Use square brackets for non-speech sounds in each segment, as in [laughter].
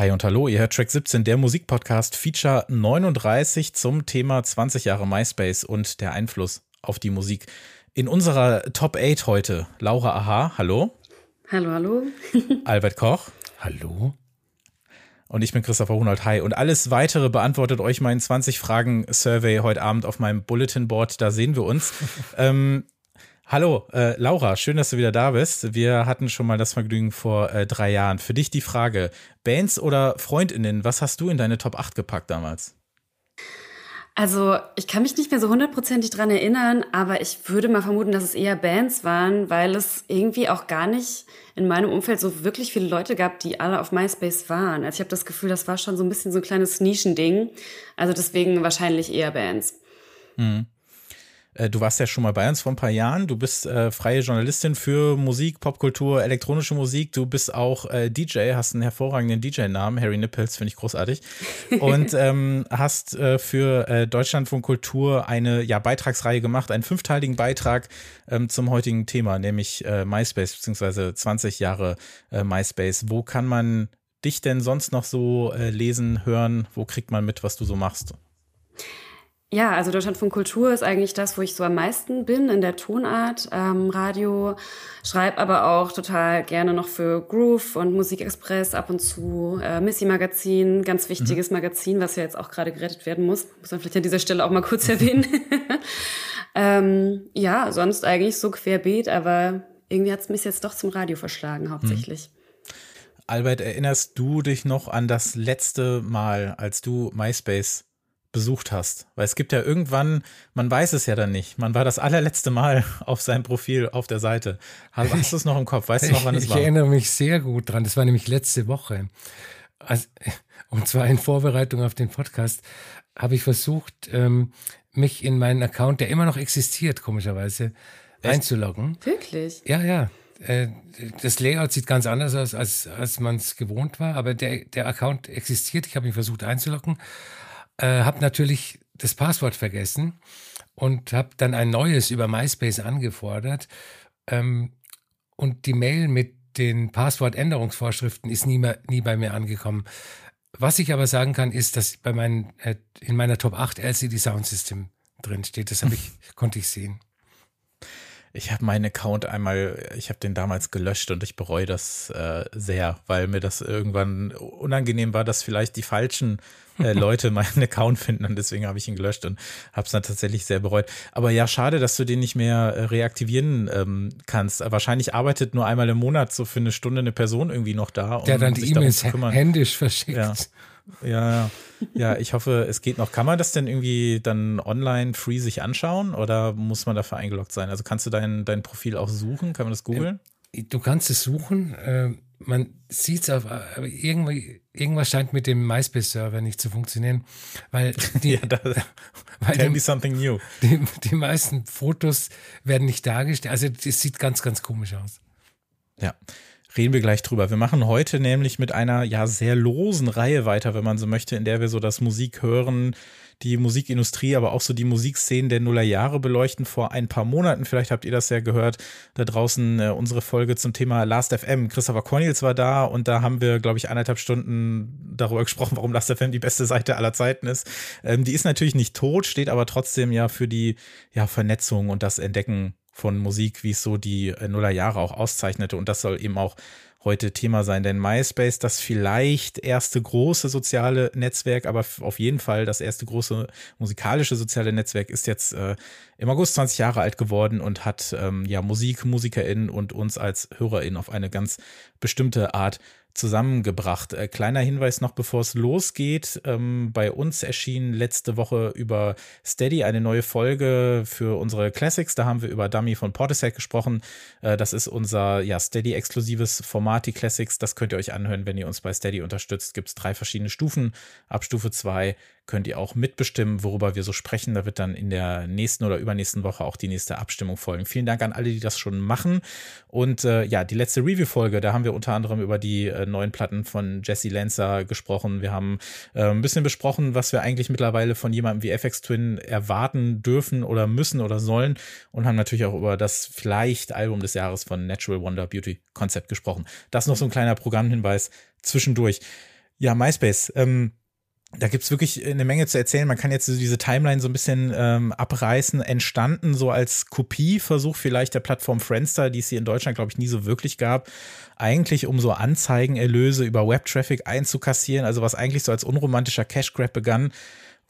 Hi und hallo, ihr hört Track 17, der Musikpodcast Feature 39 zum Thema 20 Jahre MySpace und der Einfluss auf die Musik. In unserer Top 8 heute Laura Aha, hallo. Hallo, hallo. [laughs] Albert Koch. Hallo. Und ich bin Christopher Hunold. Hi. Und alles weitere beantwortet euch mein 20-Fragen-Survey heute Abend auf meinem Bulletin Board. Da sehen wir uns. [laughs] ähm, hallo, äh, Laura, schön, dass du wieder da bist. Wir hatten schon mal das Vergnügen vor äh, drei Jahren. Für dich die Frage: Bands oder FreundInnen, was hast du in deine Top 8 gepackt damals? Also, ich kann mich nicht mehr so hundertprozentig dran erinnern, aber ich würde mal vermuten, dass es eher Bands waren, weil es irgendwie auch gar nicht in meinem Umfeld so wirklich viele Leute gab, die alle auf MySpace waren. Also ich habe das Gefühl, das war schon so ein bisschen so ein kleines Nischending. Also deswegen wahrscheinlich eher Bands. Mhm. Äh, du warst ja schon mal bei uns vor ein paar Jahren. Du bist äh, freie Journalistin für Musik, Popkultur, elektronische Musik. Du bist auch äh, DJ, hast einen hervorragenden DJ-Namen, Harry Nipples, finde ich großartig. Und [laughs] ähm, hast äh, für äh, Deutschlandfunk Kultur eine ja, Beitragsreihe gemacht, einen fünfteiligen Beitrag ähm, zum heutigen Thema, nämlich äh, MySpace, beziehungsweise 20 Jahre MySpace. Wo kann man dich denn sonst noch so lesen, hören? Wo kriegt man mit, was du so machst? Ja, also Deutschlandfunk Kultur ist eigentlich das, wo ich so am meisten bin in der Tonart. Ähm, Radio, schreibe aber auch total gerne noch für Groove und Musikexpress ab und zu. Äh, Missy Magazin, ganz wichtiges mhm. Magazin, was ja jetzt auch gerade gerettet werden muss. Muss man vielleicht an dieser Stelle auch mal kurz erwähnen. [laughs] ähm, ja, sonst eigentlich so querbeet, aber irgendwie hat es mich jetzt doch zum Radio verschlagen hauptsächlich. Mhm. Albert, erinnerst du dich noch an das letzte Mal, als du MySpace besucht hast. Weil es gibt ja irgendwann, man weiß es ja dann nicht. Man war das allerletzte Mal [laughs] auf seinem Profil auf der Seite. Hast, du es noch im Kopf? Weißt du noch, wann es ich war? Ich erinnere mich sehr gut dran. Das war nämlich letzte Woche. Also, [laughs] und zwar in Vorbereitung auf den Podcast habe ich versucht, ähm, mich in meinen Account, der immer noch existiert, komischerweise, Echt? einzuloggen. Wirklich? Ja, ja. Äh, das Layout sieht ganz anders aus, als, als man es gewohnt war, aber der, der Account existiert. Ich habe mich versucht einzuloggen äh, habe natürlich das Passwort vergessen und habe dann ein neues über MySpace angefordert. Ähm, und die Mail mit den Passwortänderungsvorschriften ist nie, mehr, nie bei mir angekommen. Was ich aber sagen kann, ist, dass bei meinen, äh, in meiner Top 8 LCD Sound System drin steht. Das ich, [laughs] konnte ich sehen. Ich habe meinen Account einmal, ich habe den damals gelöscht und ich bereue das äh, sehr, weil mir das irgendwann unangenehm war, dass vielleicht die falschen äh, [laughs] Leute meinen Account finden und deswegen habe ich ihn gelöscht und habe es dann tatsächlich sehr bereut. Aber ja, schade, dass du den nicht mehr äh, reaktivieren ähm, kannst. Wahrscheinlich arbeitet nur einmal im Monat so für eine Stunde eine Person irgendwie noch da. Um Der dann die E-Mails händisch verschickt. Ja. Ja, ja, ich hoffe, es geht noch. Kann man das denn irgendwie dann online free sich anschauen oder muss man dafür eingeloggt sein? Also kannst du dein, dein Profil auch suchen? Kann man das googeln? Ähm, du kannst es suchen. Äh, man sieht es auf, aber irgendwie, irgendwas scheint mit dem MySpace-Server nicht zu funktionieren, weil [laughs] die, ja, da, [laughs] weil tell die, me something new. [laughs] Die, die meisten Fotos werden nicht dargestellt. Also es sieht ganz, ganz komisch aus. Ja reden wir gleich drüber. Wir machen heute nämlich mit einer ja sehr losen Reihe weiter, wenn man so möchte, in der wir so das Musik hören, die Musikindustrie, aber auch so die Musikszenen der Nullerjahre beleuchten. Vor ein paar Monaten, vielleicht habt ihr das ja gehört, da draußen äh, unsere Folge zum Thema Last FM. Christopher Cornels war da und da haben wir, glaube ich, eineinhalb Stunden darüber [laughs] gesprochen, warum Last FM die beste Seite aller Zeiten ist. Ähm, die ist natürlich nicht tot, steht aber trotzdem ja für die ja, Vernetzung und das Entdecken von Musik, wie es so die äh, Nullerjahre auch auszeichnete. Und das soll eben auch heute Thema sein. Denn MySpace, das vielleicht erste große soziale Netzwerk, aber auf jeden Fall das erste große musikalische soziale Netzwerk, ist jetzt äh, im August 20 Jahre alt geworden und hat ähm, ja Musik, MusikerInnen und uns als HörerInnen auf eine ganz bestimmte Art zusammengebracht. Äh, kleiner Hinweis noch, bevor es losgeht. Ähm, bei uns erschien letzte Woche über Steady eine neue Folge für unsere Classics. Da haben wir über Dummy von Portishead gesprochen. Äh, das ist unser ja, Steady-exklusives Format die Classics, das könnt ihr euch anhören, wenn ihr uns bei Steady unterstützt. Gibt es drei verschiedene Stufen. Ab Stufe 2 könnt ihr auch mitbestimmen, worüber wir so sprechen. Da wird dann in der nächsten oder übernächsten Woche auch die nächste Abstimmung folgen. Vielen Dank an alle, die das schon machen. Und äh, ja, die letzte Review-Folge, da haben wir unter anderem über die äh, neuen Platten von Jesse Lancer gesprochen. Wir haben äh, ein bisschen besprochen, was wir eigentlich mittlerweile von jemandem wie FX Twin erwarten dürfen oder müssen oder sollen. Und haben natürlich auch über das vielleicht Album des Jahres von Natural Wonder Beauty Concept gesprochen. Das noch so ein kleiner Programmhinweis zwischendurch. Ja, MySpace. Ähm, da gibt's wirklich eine Menge zu erzählen. Man kann jetzt diese Timeline so ein bisschen ähm, abreißen. Entstanden so als Kopieversuch vielleicht der Plattform Friendster, die es hier in Deutschland, glaube ich, nie so wirklich gab. Eigentlich um so Anzeigenerlöse über Webtraffic einzukassieren. Also was eigentlich so als unromantischer Cash Grab begann,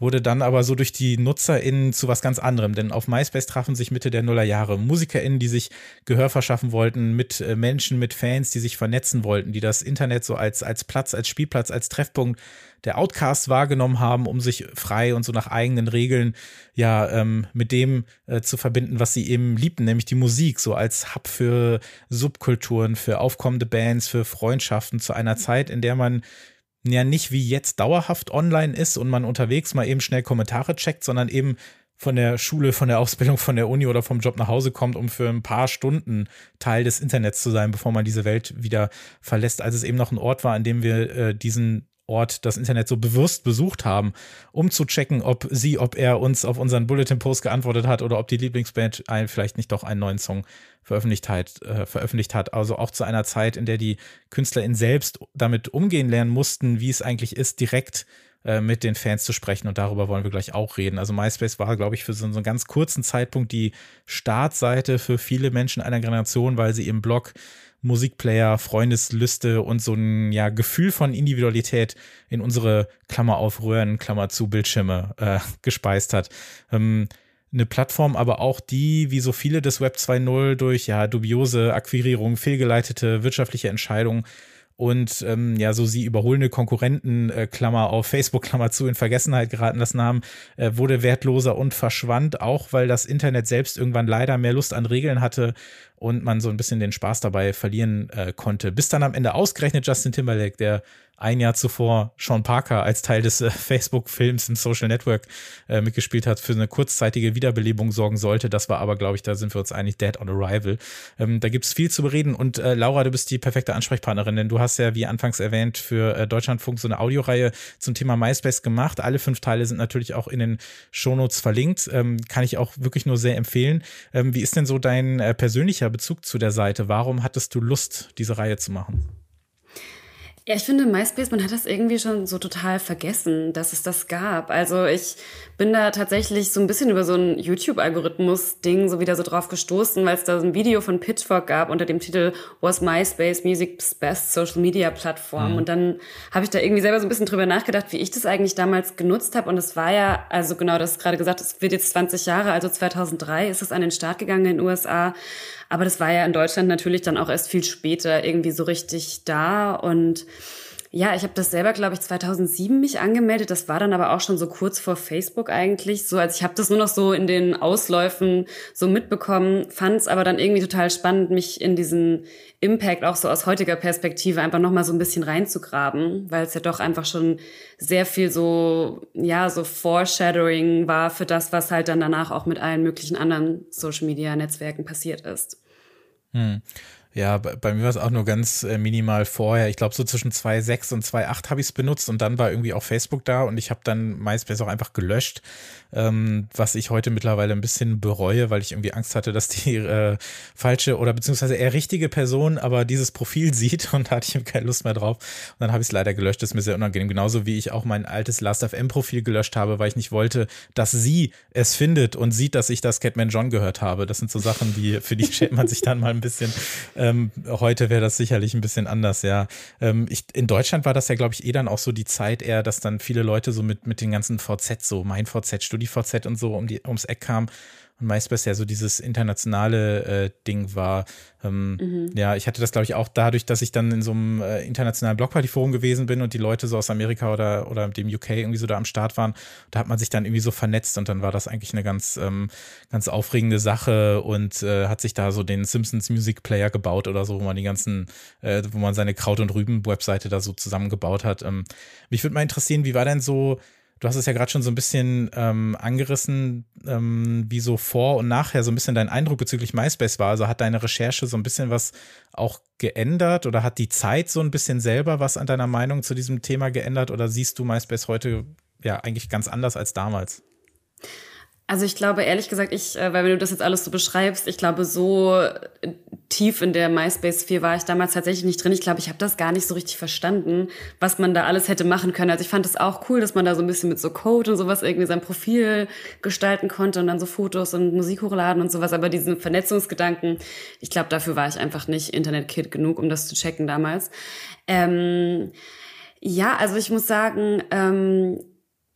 wurde dann aber so durch die NutzerInnen zu was ganz anderem. Denn auf MySpace trafen sich Mitte der Nullerjahre MusikerInnen, die sich Gehör verschaffen wollten, mit äh, Menschen, mit Fans, die sich vernetzen wollten, die das Internet so als, als Platz, als Spielplatz, als Treffpunkt der Outcast wahrgenommen haben, um sich frei und so nach eigenen Regeln ja ähm, mit dem äh, zu verbinden, was sie eben liebten, nämlich die Musik, so als Hub für Subkulturen, für aufkommende Bands, für Freundschaften zu einer Zeit, in der man ja nicht wie jetzt dauerhaft online ist und man unterwegs mal eben schnell Kommentare checkt, sondern eben von der Schule, von der Ausbildung, von der Uni oder vom Job nach Hause kommt, um für ein paar Stunden Teil des Internets zu sein, bevor man diese Welt wieder verlässt, als es eben noch ein Ort war, an dem wir äh, diesen Ort das Internet so bewusst besucht haben, um zu checken, ob sie, ob er uns auf unseren Bulletin-Post geantwortet hat oder ob die Lieblingsband vielleicht nicht doch einen neuen Song veröffentlicht hat, äh, veröffentlicht hat. Also auch zu einer Zeit, in der die KünstlerInnen selbst damit umgehen lernen mussten, wie es eigentlich ist, direkt äh, mit den Fans zu sprechen. Und darüber wollen wir gleich auch reden. Also MySpace war, glaube ich, für so einen ganz kurzen Zeitpunkt die Startseite für viele Menschen einer Generation, weil sie im Blog Musikplayer, Freundesliste und so ein ja, Gefühl von Individualität in unsere Klammer auf Röhren, Klammer zu Bildschirme äh, [laughs] gespeist hat. Ähm, eine Plattform, aber auch die, wie so viele des Web 2.0 durch ja dubiose Akquirierung, fehlgeleitete wirtschaftliche Entscheidungen und ähm, ja, so sie überholende Konkurrenten, äh, Klammer auf Facebook, [laughs] Klammer zu, in Vergessenheit geraten lassen haben, äh, wurde wertloser und verschwand, auch weil das Internet selbst irgendwann leider mehr Lust an Regeln hatte und man so ein bisschen den Spaß dabei verlieren äh, konnte. Bis dann am Ende ausgerechnet Justin Timberlake, der ein Jahr zuvor Sean Parker als Teil des äh, [laughs] Facebook-Films im Social Network äh, mitgespielt hat, für eine kurzzeitige Wiederbelebung sorgen sollte. Das war aber, glaube ich, da sind wir uns einig, Dead on Arrival. Ähm, da gibt's viel zu bereden und äh, Laura, du bist die perfekte Ansprechpartnerin, denn du hast ja, wie anfangs erwähnt, für äh, Deutschlandfunk so eine Audioreihe zum Thema MySpace gemacht. Alle fünf Teile sind natürlich auch in den Shownotes verlinkt. Ähm, kann ich auch wirklich nur sehr empfehlen. Ähm, wie ist denn so dein äh, persönlicher Bezug zu der Seite? Warum hattest du Lust, diese Reihe zu machen? Ja, ich finde MySpace, man hat das irgendwie schon so total vergessen, dass es das gab. Also ich bin da tatsächlich so ein bisschen über so ein YouTube-Algorithmus-Ding so wieder so drauf gestoßen, weil es da so ein Video von Pitchfork gab unter dem Titel Was MySpace Music's Best Social Media Platform. Mhm. Und dann habe ich da irgendwie selber so ein bisschen drüber nachgedacht, wie ich das eigentlich damals genutzt habe. Und es war ja, also genau, das gerade gesagt, es wird jetzt 20 Jahre, also 2003 ist es an den Start gegangen in den USA. Aber das war ja in Deutschland natürlich dann auch erst viel später irgendwie so richtig da und ja, ich habe das selber, glaube ich, 2007 mich angemeldet. Das war dann aber auch schon so kurz vor Facebook eigentlich. So, also ich habe das nur noch so in den Ausläufen so mitbekommen, fand es aber dann irgendwie total spannend, mich in diesen Impact auch so aus heutiger Perspektive einfach noch mal so ein bisschen reinzugraben, weil es ja doch einfach schon sehr viel so ja so Foreshadowing war für das, was halt dann danach auch mit allen möglichen anderen Social Media Netzwerken passiert ist. Hm. Ja, bei mir war es auch nur ganz äh, minimal vorher. Ich glaube, so zwischen 2.6 und 2.8 habe ich es benutzt und dann war irgendwie auch Facebook da und ich habe dann MySpace auch einfach gelöscht, ähm, was ich heute mittlerweile ein bisschen bereue, weil ich irgendwie Angst hatte, dass die äh, falsche oder beziehungsweise eher richtige Person aber dieses Profil [laughs] sieht und da hatte ich keine Lust mehr drauf. Und dann habe ich es leider gelöscht. Das ist mir sehr unangenehm. Genauso wie ich auch mein altes Last.fm-Profil gelöscht habe, weil ich nicht wollte, dass sie es findet und sieht, dass ich das Catman John gehört habe. Das sind so Sachen, die, für die schämt man sich dann mal ein bisschen ähm, heute wäre das sicherlich ein bisschen anders, ja. Ähm, ich, in Deutschland war das ja, glaube ich, eh dann auch so die Zeit eher, dass dann viele Leute so mit, mit den ganzen VZ, so mein VZ, StudiVZ und so um die, ums Eck kamen. Und MySpace ja so dieses internationale äh, Ding war. Ähm, mhm. Ja, ich hatte das, glaube ich, auch dadurch, dass ich dann in so einem äh, internationalen Blockparty-Forum gewesen bin und die Leute so aus Amerika oder, oder dem UK irgendwie so da am Start waren. Da hat man sich dann irgendwie so vernetzt und dann war das eigentlich eine ganz, ähm, ganz aufregende Sache und äh, hat sich da so den Simpsons Music Player gebaut oder so, wo man die ganzen, äh, wo man seine Kraut- und Rüben-Webseite da so zusammengebaut hat. Ähm, mich würde mal interessieren, wie war denn so Du hast es ja gerade schon so ein bisschen ähm, angerissen, ähm, wie so vor und nachher so ein bisschen dein Eindruck bezüglich MySpace war. Also hat deine Recherche so ein bisschen was auch geändert oder hat die Zeit so ein bisschen selber was an deiner Meinung zu diesem Thema geändert oder siehst du MySpace heute ja eigentlich ganz anders als damals? Also ich glaube ehrlich gesagt, ich, äh, weil wenn du das jetzt alles so beschreibst, ich glaube so äh, tief in der MySpace-Sphere war ich damals tatsächlich nicht drin. Ich glaube, ich habe das gar nicht so richtig verstanden, was man da alles hätte machen können. Also ich fand es auch cool, dass man da so ein bisschen mit so Code und sowas irgendwie sein Profil gestalten konnte und dann so Fotos und Musik hochladen und sowas. Aber diesen Vernetzungsgedanken, ich glaube, dafür war ich einfach nicht Internet-Kid genug, um das zu checken damals. Ähm, ja, also ich muss sagen, ähm,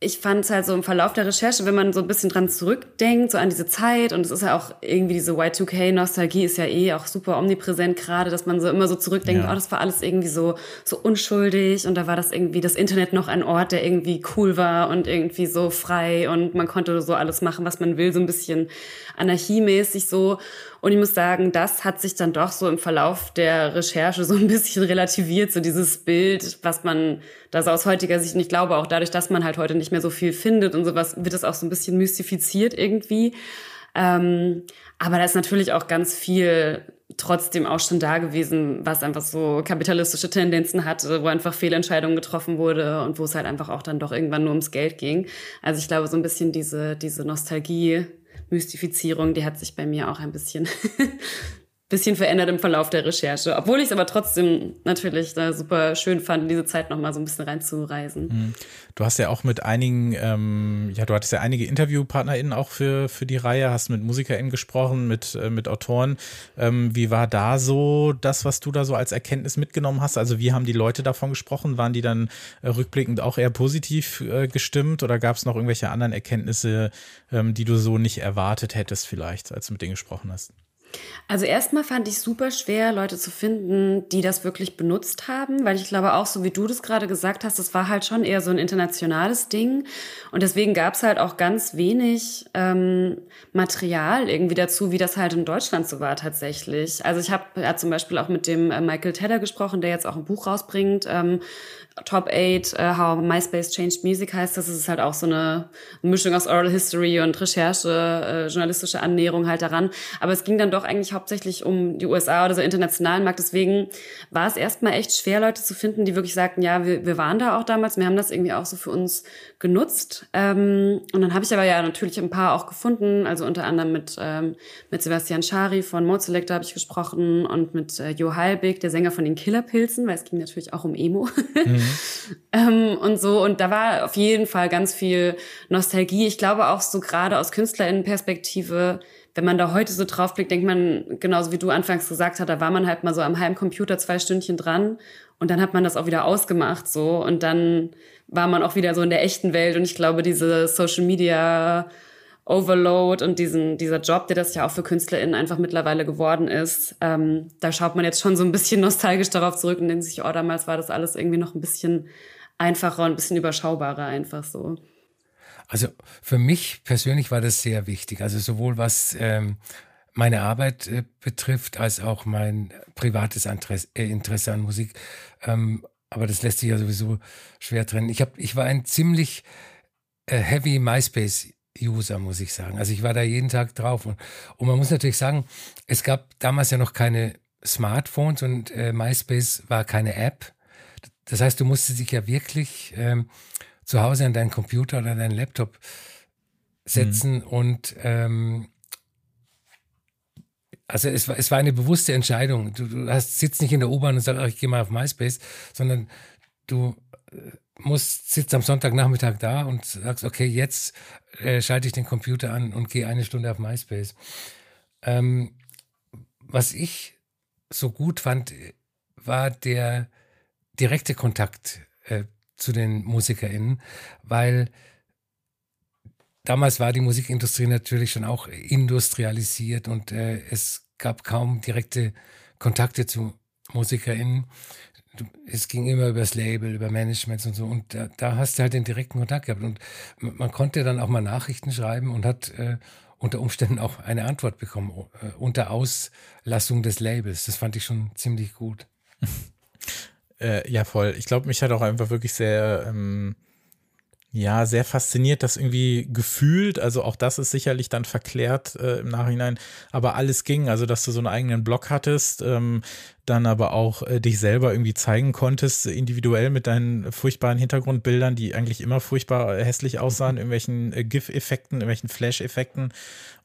ich fand es halt so im Verlauf der Recherche, wenn man so ein bisschen dran zurückdenkt, so an diese Zeit, und es ist ja auch irgendwie diese Y2K-Nostalgie ist ja eh auch super omnipräsent gerade, dass man so immer so zurückdenkt, ja. oh, das war alles irgendwie so, so unschuldig und da war das irgendwie das Internet noch ein Ort, der irgendwie cool war und irgendwie so frei und man konnte so alles machen, was man will, so ein bisschen anarchiemäßig so. Und ich muss sagen, das hat sich dann doch so im Verlauf der Recherche so ein bisschen [laughs] relativiert, so dieses Bild, was man da so aus heutiger Sicht nicht glaube, auch dadurch, dass man halt heute nicht mehr so viel findet und sowas, wird es auch so ein bisschen mystifiziert irgendwie. Ähm, aber da ist natürlich auch ganz viel trotzdem auch schon da gewesen, was einfach so kapitalistische Tendenzen hatte, wo einfach Fehlentscheidungen getroffen wurde und wo es halt einfach auch dann doch irgendwann nur ums Geld ging. Also ich glaube, so ein bisschen diese, diese Nostalgie Mystifizierung, die hat sich bei mir auch ein bisschen bisschen verändert im Verlauf der Recherche. Obwohl ich es aber trotzdem natürlich da super schön fand, in diese Zeit nochmal so ein bisschen reinzureisen. Mhm. Du hast ja auch mit einigen, ähm, ja, du hattest ja einige InterviewpartnerInnen auch für, für die Reihe, hast mit MusikerInnen gesprochen, mit, äh, mit Autoren. Ähm, wie war da so das, was du da so als Erkenntnis mitgenommen hast? Also wie haben die Leute davon gesprochen? Waren die dann äh, rückblickend auch eher positiv äh, gestimmt oder gab es noch irgendwelche anderen Erkenntnisse, ähm, die du so nicht erwartet hättest vielleicht, als du mit denen gesprochen hast? Also erstmal fand ich super schwer, Leute zu finden, die das wirklich benutzt haben, weil ich glaube auch, so wie du das gerade gesagt hast, das war halt schon eher so ein internationales Ding und deswegen gab es halt auch ganz wenig ähm, Material irgendwie dazu, wie das halt in Deutschland so war tatsächlich. Also ich habe ja, zum Beispiel auch mit dem äh, Michael Tedder gesprochen, der jetzt auch ein Buch rausbringt, ähm, Top 8, uh, How MySpace Changed Music heißt das. Es ist halt auch so eine Mischung aus Oral History und Recherche, äh, journalistische Annäherung halt daran. Aber es ging dann doch eigentlich hauptsächlich um die USA oder so internationalen Markt. Deswegen war es erstmal echt schwer, Leute zu finden, die wirklich sagten, ja, wir, wir waren da auch damals, wir haben das irgendwie auch so für uns genutzt. Ähm, und dann habe ich aber ja natürlich ein paar auch gefunden, also unter anderem mit, ähm, mit Sebastian Schari von Mode Selector habe ich gesprochen und mit äh, Jo Heilbig, der Sänger von den Killerpilzen, weil es ging natürlich auch um Emo. [laughs] Mhm. Ähm, und so. Und da war auf jeden Fall ganz viel Nostalgie. Ich glaube auch so gerade aus KünstlerInnenperspektive, wenn man da heute so draufblickt, denkt man, genauso wie du anfangs gesagt hast, da war man halt mal so am Heimcomputer zwei Stündchen dran und dann hat man das auch wieder ausgemacht so und dann war man auch wieder so in der echten Welt und ich glaube, diese Social Media Overload und diesen, dieser Job, der das ja auch für KünstlerInnen einfach mittlerweile geworden ist, ähm, da schaut man jetzt schon so ein bisschen [laughs] nostalgisch darauf zurück und denkt sich, oh, damals war das alles irgendwie noch ein bisschen einfacher und ein bisschen überschaubarer einfach so. Also für mich persönlich war das sehr wichtig. Also sowohl was ähm, meine Arbeit äh, betrifft, als auch mein privates Interesse, äh, Interesse an Musik. Ähm, aber das lässt sich ja sowieso schwer trennen. Ich, hab, ich war ein ziemlich äh, heavy MySpace User, muss ich sagen. Also ich war da jeden Tag drauf. Und, und man muss natürlich sagen, es gab damals ja noch keine Smartphones und äh, MySpace war keine App. Das heißt, du musstest dich ja wirklich ähm, zu Hause an deinen Computer oder deinen Laptop setzen mhm. und ähm, also es war, es war eine bewusste Entscheidung. Du, du hast, sitzt nicht in der U-Bahn und sagst, ich gehe mal auf MySpace, sondern du äh, musst, sitzt am Sonntagnachmittag da und sagst, okay, jetzt äh, schalte ich den Computer an und gehe eine Stunde auf MySpace. Ähm, was ich so gut fand, war der direkte Kontakt äh, zu den MusikerInnen, weil damals war die Musikindustrie natürlich schon auch industrialisiert und äh, es gab kaum direkte Kontakte zu MusikerInnen. Es ging immer über das Label, über Management und so. Und da, da, hast du halt den direkten Kontakt gehabt. Und man konnte dann auch mal Nachrichten schreiben und hat äh, unter Umständen auch eine Antwort bekommen, äh, unter Auslassung des Labels. Das fand ich schon ziemlich gut. [laughs] äh, ja, voll. Ich glaube, mich hat auch einfach wirklich sehr ähm, ja, sehr fasziniert, das irgendwie gefühlt, also auch das ist sicherlich dann verklärt äh, im Nachhinein, aber alles ging, also dass du so einen eigenen Blog hattest, ähm, dann aber auch äh, dich selber irgendwie zeigen konntest, individuell mit deinen furchtbaren Hintergrundbildern, die eigentlich immer furchtbar hässlich aussahen, irgendwelchen äh, GIF-Effekten, irgendwelchen Flash-Effekten.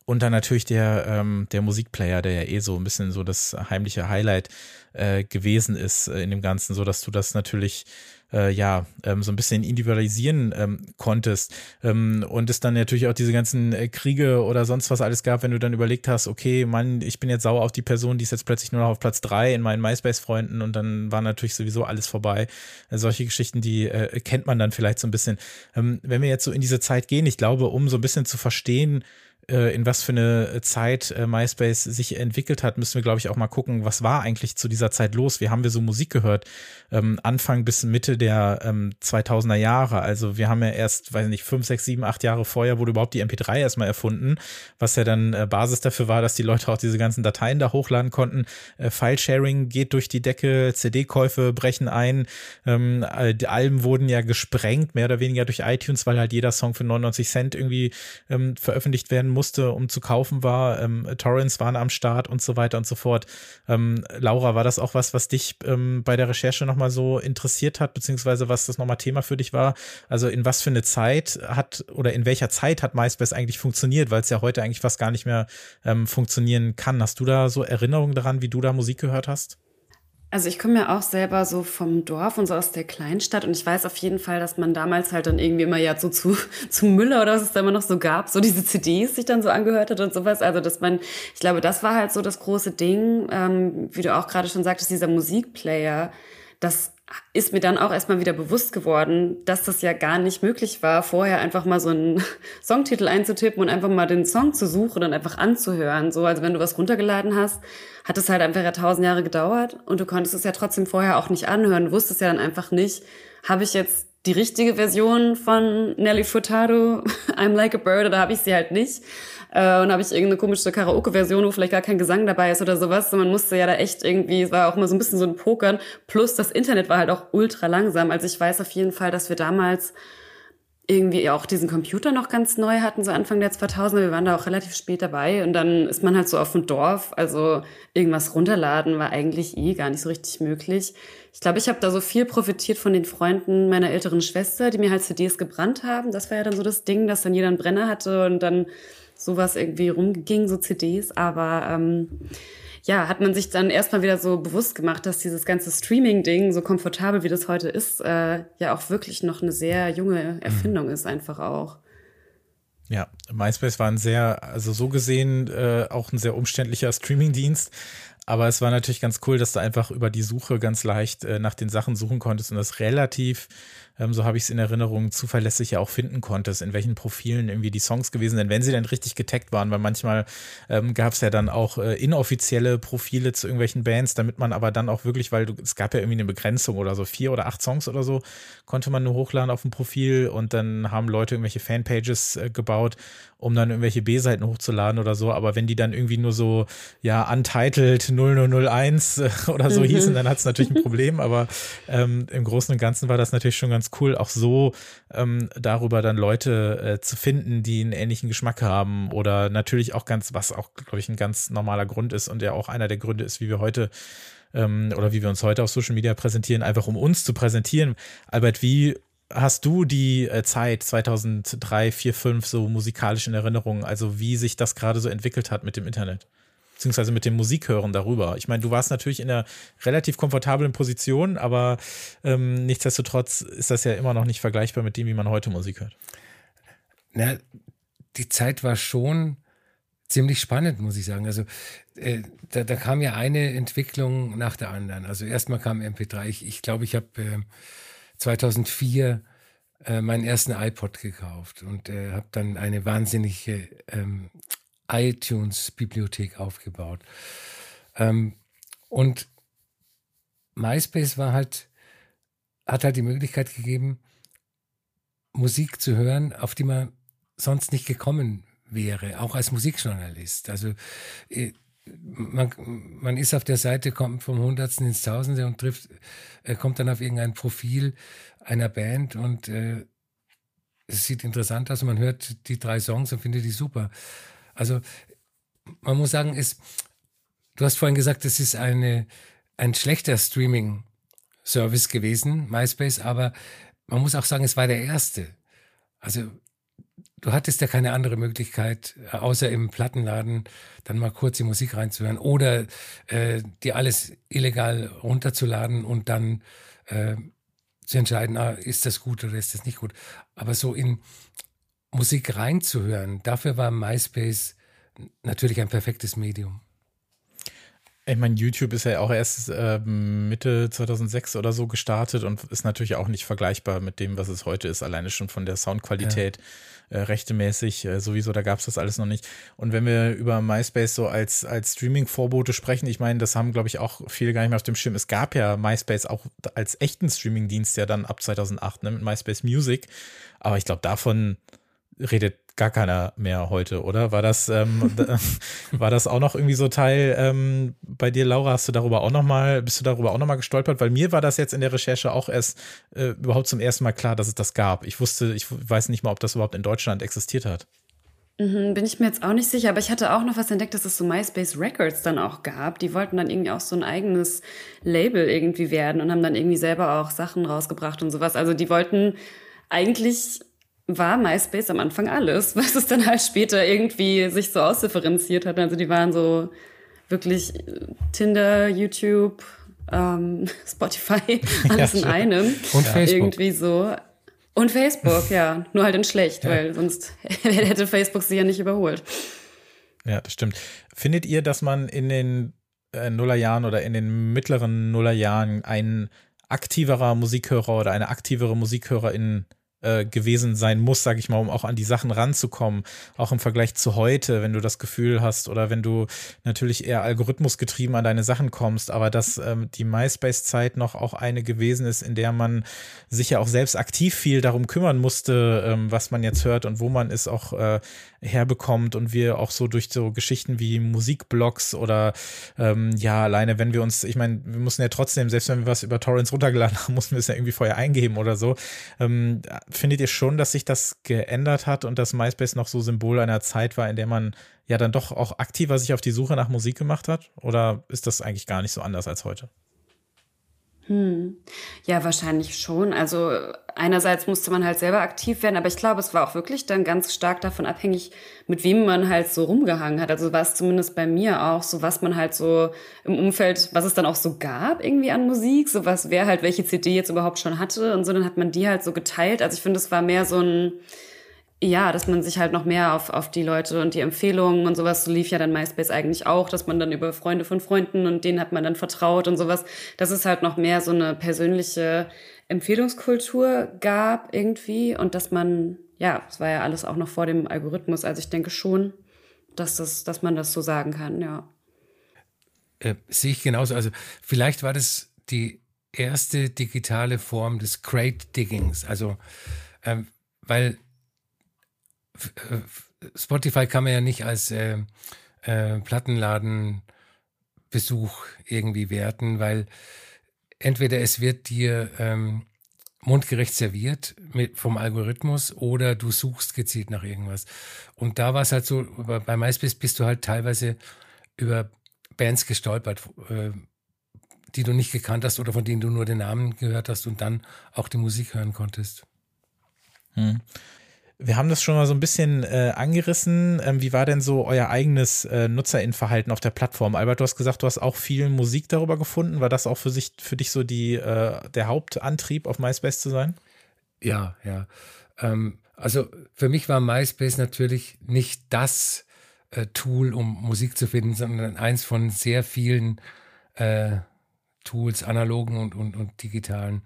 Und dann natürlich der, ähm, der Musikplayer, der ja eh so ein bisschen so das heimliche Highlight äh, gewesen ist äh, in dem Ganzen, so dass du das natürlich äh, ja, ähm, so ein bisschen individualisieren ähm, konntest. Ähm, und es dann natürlich auch diese ganzen äh, Kriege oder sonst was alles gab, wenn du dann überlegt hast, okay, Mann, ich bin jetzt sauer auf die Person, die ist jetzt plötzlich nur noch auf Platz drei in meinen MySpace-Freunden und dann war natürlich sowieso alles vorbei. Äh, solche Geschichten, die äh, kennt man dann vielleicht so ein bisschen. Ähm, wenn wir jetzt so in diese Zeit gehen, ich glaube, um so ein bisschen zu verstehen, in was für eine Zeit äh, MySpace sich entwickelt hat, müssen wir, glaube ich, auch mal gucken, was war eigentlich zu dieser Zeit los? Wie haben wir so Musik gehört? Ähm, Anfang bis Mitte der ähm, 2000er Jahre. Also wir haben ja erst, weiß nicht, fünf, sechs, sieben, acht Jahre vorher wurde überhaupt die MP3 erstmal erfunden, was ja dann äh, Basis dafür war, dass die Leute auch diese ganzen Dateien da hochladen konnten. Äh, File-Sharing geht durch die Decke, CD-Käufe brechen ein. Ähm, äh, die Alben wurden ja gesprengt, mehr oder weniger durch iTunes, weil halt jeder Song für 99 Cent irgendwie ähm, veröffentlicht werden muss musste, um zu kaufen war. Ähm, Torrents waren am Start und so weiter und so fort. Ähm, Laura, war das auch was, was dich ähm, bei der Recherche nochmal so interessiert hat, beziehungsweise was das nochmal Thema für dich war? Also in was für eine Zeit hat oder in welcher Zeit hat MySpace eigentlich funktioniert, weil es ja heute eigentlich fast gar nicht mehr ähm, funktionieren kann. Hast du da so Erinnerungen daran, wie du da Musik gehört hast? Also ich komme ja auch selber so vom Dorf und so aus der Kleinstadt und ich weiß auf jeden Fall, dass man damals halt dann irgendwie immer ja so zu, [laughs] zu Müller oder was es da immer noch so gab, so diese CDs sich dann so angehört hat und sowas. Also dass man, ich glaube, das war halt so das große Ding, ähm, wie du auch gerade schon sagtest, dieser Musikplayer, das ist mir dann auch erstmal wieder bewusst geworden, dass das ja gar nicht möglich war, vorher einfach mal so einen [laughs] Songtitel einzutippen und einfach mal den Song zu suchen und einfach anzuhören. So, also wenn du was runtergeladen hast, hat es halt einfach ja tausend Jahre gedauert und du konntest es ja trotzdem vorher auch nicht anhören. Wusstest ja dann einfach nicht, habe ich jetzt die richtige Version von Nelly Furtado, [laughs] I'm Like a Bird, oder habe ich sie halt nicht. Äh, und habe ich irgendeine komische Karaoke-Version, wo vielleicht gar kein Gesang dabei ist oder sowas. Und man musste ja da echt irgendwie, es war auch immer so ein bisschen so ein Pokern. Plus das Internet war halt auch ultra langsam. Also ich weiß auf jeden Fall, dass wir damals irgendwie auch diesen Computer noch ganz neu hatten, so Anfang der 2000er. Wir waren da auch relativ spät dabei und dann ist man halt so auf dem Dorf. Also irgendwas runterladen war eigentlich eh gar nicht so richtig möglich. Ich glaube, ich habe da so viel profitiert von den Freunden meiner älteren Schwester, die mir halt CDs gebrannt haben. Das war ja dann so das Ding, dass dann jeder einen Brenner hatte und dann sowas irgendwie rumging, so CDs. Aber ähm, ja, hat man sich dann erstmal wieder so bewusst gemacht, dass dieses ganze Streaming-Ding, so komfortabel wie das heute ist, äh, ja auch wirklich noch eine sehr junge Erfindung mhm. ist, einfach auch. Ja, MySpace war ein sehr, also so gesehen äh, auch ein sehr umständlicher Streaming-Dienst. Aber es war natürlich ganz cool, dass du einfach über die Suche ganz leicht äh, nach den Sachen suchen konntest und das relativ ähm, so habe ich es in Erinnerung, zuverlässig ja auch finden konntest, in welchen Profilen irgendwie die Songs gewesen sind, wenn sie denn richtig getaggt waren, weil manchmal ähm, gab es ja dann auch äh, inoffizielle Profile zu irgendwelchen Bands, damit man aber dann auch wirklich, weil du, es gab ja irgendwie eine Begrenzung oder so, vier oder acht Songs oder so, konnte man nur hochladen auf dem Profil und dann haben Leute irgendwelche Fanpages äh, gebaut, um dann irgendwelche B-Seiten hochzuladen oder so, aber wenn die dann irgendwie nur so, ja, untitled 0001 äh, oder so mhm. hießen, dann hat es natürlich ein [laughs] Problem, aber ähm, im Großen und Ganzen war das natürlich schon ganz cool, auch so ähm, darüber dann Leute äh, zu finden, die einen ähnlichen Geschmack haben oder natürlich auch ganz, was auch, glaube ich, ein ganz normaler Grund ist und ja auch einer der Gründe ist, wie wir heute ähm, oder wie wir uns heute auf Social Media präsentieren, einfach um uns zu präsentieren. Albert, wie hast du die äh, Zeit 2003, 4, 5 so musikalisch in Erinnerung? Also wie sich das gerade so entwickelt hat mit dem Internet? beziehungsweise mit dem Musikhören darüber. Ich meine, du warst natürlich in einer relativ komfortablen Position, aber ähm, nichtsdestotrotz ist das ja immer noch nicht vergleichbar mit dem, wie man heute Musik hört. Na, die Zeit war schon ziemlich spannend, muss ich sagen. Also äh, da, da, kam ja eine Entwicklung nach der anderen. Also erstmal kam MP3. Ich glaube, ich, glaub, ich habe äh, 2004 äh, meinen ersten iPod gekauft und äh, habe dann eine wahnsinnige ähm, iTunes-Bibliothek aufgebaut. Ähm, und MySpace war halt, hat halt die Möglichkeit gegeben, Musik zu hören, auf die man sonst nicht gekommen wäre, auch als Musikjournalist. Also äh, man, man ist auf der Seite, kommt vom Hundertsten ins Tausende und trifft, äh, kommt dann auf irgendein Profil einer Band und äh, es sieht interessant aus. Man hört die drei Songs und findet die super. Also man muss sagen, es, du hast vorhin gesagt, es ist eine, ein schlechter Streaming-Service gewesen, MySpace, aber man muss auch sagen, es war der erste. Also du hattest ja keine andere Möglichkeit, äh, außer im Plattenladen dann mal kurz die Musik reinzuhören oder äh, dir alles illegal runterzuladen und dann äh, zu entscheiden, ah, ist das gut oder ist das nicht gut. Aber so in Musik reinzuhören, dafür war MySpace natürlich ein perfektes Medium. Ich meine, YouTube ist ja auch erst äh, Mitte 2006 oder so gestartet und ist natürlich auch nicht vergleichbar mit dem, was es heute ist, alleine schon von der Soundqualität. Ja äh, rechtemäßig, äh, sowieso, da gab es das alles noch nicht. Und wenn wir über MySpace so als, als Streaming-Vorbote sprechen, ich meine, das haben, glaube ich, auch viele gar nicht mehr auf dem Schirm. Es gab ja MySpace auch als echten Streaming-Dienst ja dann ab 2008, ne, mit MySpace Music. Aber ich glaube, davon redet gar keiner mehr heute, oder? War das, ähm, [laughs] war das auch noch irgendwie so Teil ähm, bei dir, Laura? Hast du darüber auch noch mal, bist du darüber auch noch mal gestolpert? Weil mir war das jetzt in der Recherche auch erst äh, überhaupt zum ersten Mal klar, dass es das gab. Ich wusste, ich weiß nicht mal, ob das überhaupt in Deutschland existiert hat. Mhm, bin ich mir jetzt auch nicht sicher, aber ich hatte auch noch was entdeckt, dass es so MySpace Records dann auch gab. Die wollten dann irgendwie auch so ein eigenes Label irgendwie werden und haben dann irgendwie selber auch Sachen rausgebracht und sowas. Also die wollten eigentlich war MySpace am Anfang alles, [laughs] was es dann halt später irgendwie sich so ausdifferenziert hat. Also die waren so wirklich äh, Tinder, YouTube, ähm, [laughs] Spotify, [laughs] alles ja, in einem. Und Facebook. Irgendwie so. Und Facebook, ja. Nur halt in schlecht, ja. weil sonst hätte Facebook sie ja nicht überholt. Ja, das stimmt. Findet ihr, dass man in den äh, Nullerjahren oder in den mittleren Nullerjahren ein aktiverer Musikhörer oder eine aktivere Musikhörerin äh, gewesen sein muss, sag ich mal, um auch an die Sachen ranzukommen, auch im Vergleich zu heute, wenn du das Gefühl hast oder wenn du natürlich eher algorithmusgetrieben an deine Sachen kommst, aber dass ähm, die MySpace-Zeit noch auch eine gewesen ist, in der man sich ja auch selbst aktiv viel darum kümmern musste, ähm, was man jetzt hört und wo man es auch äh, herbekommt und wir auch so durch so Geschichten wie Musikblogs oder ähm, ja, alleine wenn wir uns, ich meine, wir mussten ja trotzdem, selbst wenn wir was über Torrents runtergeladen haben, [laughs] mussten wir es ja irgendwie vorher eingeben oder so. Ähm, findet ihr schon, dass sich das geändert hat und dass MySpace noch so Symbol einer Zeit war, in der man ja dann doch auch aktiver sich auf die Suche nach Musik gemacht hat? Oder ist das eigentlich gar nicht so anders als heute? Hm. Ja, wahrscheinlich schon. Also einerseits musste man halt selber aktiv werden, aber ich glaube, es war auch wirklich dann ganz stark davon abhängig, mit wem man halt so rumgehangen hat. Also war es zumindest bei mir auch so, was man halt so im Umfeld, was es dann auch so gab irgendwie an Musik, so was, wer halt welche CD jetzt überhaupt schon hatte und so, dann hat man die halt so geteilt. Also ich finde, es war mehr so ein ja, dass man sich halt noch mehr auf, auf die Leute und die Empfehlungen und sowas, so lief ja dann MySpace eigentlich auch, dass man dann über Freunde von Freunden und denen hat man dann vertraut und sowas, dass es halt noch mehr so eine persönliche Empfehlungskultur gab irgendwie und dass man, ja, es war ja alles auch noch vor dem Algorithmus, also ich denke schon, dass, das, dass man das so sagen kann, ja. Äh, sehe ich genauso. Also vielleicht war das die erste digitale Form des Crate Diggings, also ähm, weil Spotify kann man ja nicht als äh, äh, Plattenladenbesuch irgendwie werten, weil entweder es wird dir ähm, mundgerecht serviert mit, vom Algorithmus oder du suchst gezielt nach irgendwas. Und da war es halt so, bei MySpace bist du halt teilweise über Bands gestolpert, äh, die du nicht gekannt hast oder von denen du nur den Namen gehört hast und dann auch die Musik hören konntest. Hm. Wir haben das schon mal so ein bisschen äh, angerissen. Ähm, wie war denn so euer eigenes äh, Nutzerinnenverhalten auf der Plattform? Albert, du hast gesagt, du hast auch viel Musik darüber gefunden. War das auch für, sich, für dich so die, äh, der Hauptantrieb, auf MySpace zu sein? Ja, ja. Ähm, also für mich war MySpace natürlich nicht das äh, Tool, um Musik zu finden, sondern eins von sehr vielen äh, Tools, analogen und, und, und digitalen.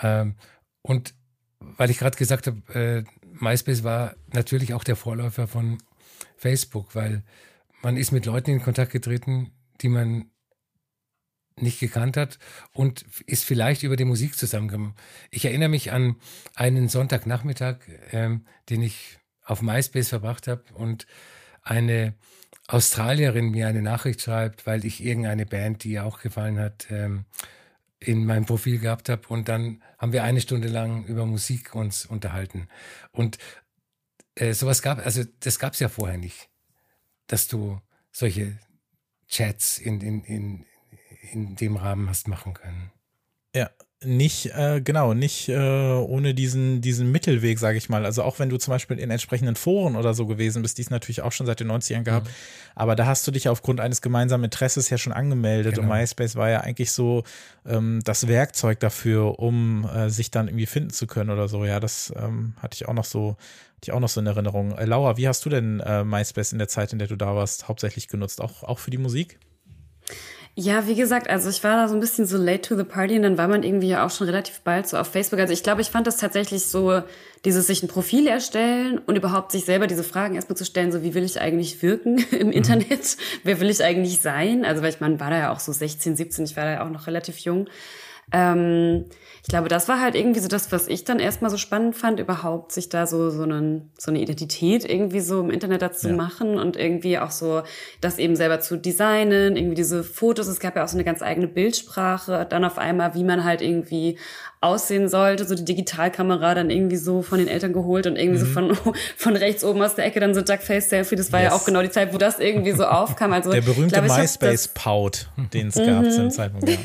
Ähm, und weil ich gerade gesagt habe, äh, MySpace war natürlich auch der Vorläufer von Facebook, weil man ist mit Leuten in Kontakt getreten, die man nicht gekannt hat und ist vielleicht über die Musik zusammengekommen. Ich erinnere mich an einen Sonntagnachmittag, ähm, den ich auf MySpace verbracht habe und eine Australierin mir eine Nachricht schreibt, weil ich irgendeine Band, die ihr auch gefallen hat, ähm, in meinem Profil gehabt habe. Und dann haben wir eine Stunde lang über Musik uns unterhalten. Und äh, sowas gab, also das gab es ja vorher nicht, dass du solche Chats in, in, in, in dem Rahmen hast machen können. Ja, nicht, äh, genau, nicht äh, ohne diesen, diesen Mittelweg, sage ich mal. Also auch wenn du zum Beispiel in entsprechenden Foren oder so gewesen bist, die es natürlich auch schon seit den 90ern gab, mhm. aber da hast du dich aufgrund eines gemeinsamen Interesses ja schon angemeldet genau. und MySpace war ja eigentlich so ähm, das Werkzeug dafür, um äh, sich dann irgendwie finden zu können oder so. Ja, das ähm, hatte ich auch noch so, hatte ich auch noch so in Erinnerung. Äh, Laura, wie hast du denn äh, MySpace in der Zeit, in der du da warst, hauptsächlich genutzt? Auch, auch für die Musik? Ja, wie gesagt, also ich war da so ein bisschen so late to the party und dann war man irgendwie ja auch schon relativ bald so auf Facebook. Also ich glaube, ich fand das tatsächlich so, dieses sich ein Profil erstellen und überhaupt sich selber diese Fragen erstmal zu stellen, so wie will ich eigentlich wirken [laughs] im mhm. Internet? Wer will ich eigentlich sein? Also weil ich meine, war da ja auch so 16, 17, ich war da ja auch noch relativ jung. Ähm, ich glaube, das war halt irgendwie so das, was ich dann erstmal so spannend fand, überhaupt sich da so, so, einen, so eine Identität irgendwie so im Internet dazu ja. machen und irgendwie auch so das eben selber zu designen, irgendwie diese Fotos. Es gab ja auch so eine ganz eigene Bildsprache, dann auf einmal, wie man halt irgendwie aussehen sollte, so die Digitalkamera dann irgendwie so von den Eltern geholt und irgendwie mhm. so von, [laughs] von rechts oben aus der Ecke dann so Duckface-Selfie. Das war yes. ja auch genau die Zeit, wo das irgendwie so aufkam. Also, der berühmte MySpace-Pout, den es gab mhm. zu dem Zeitpunkt, ja.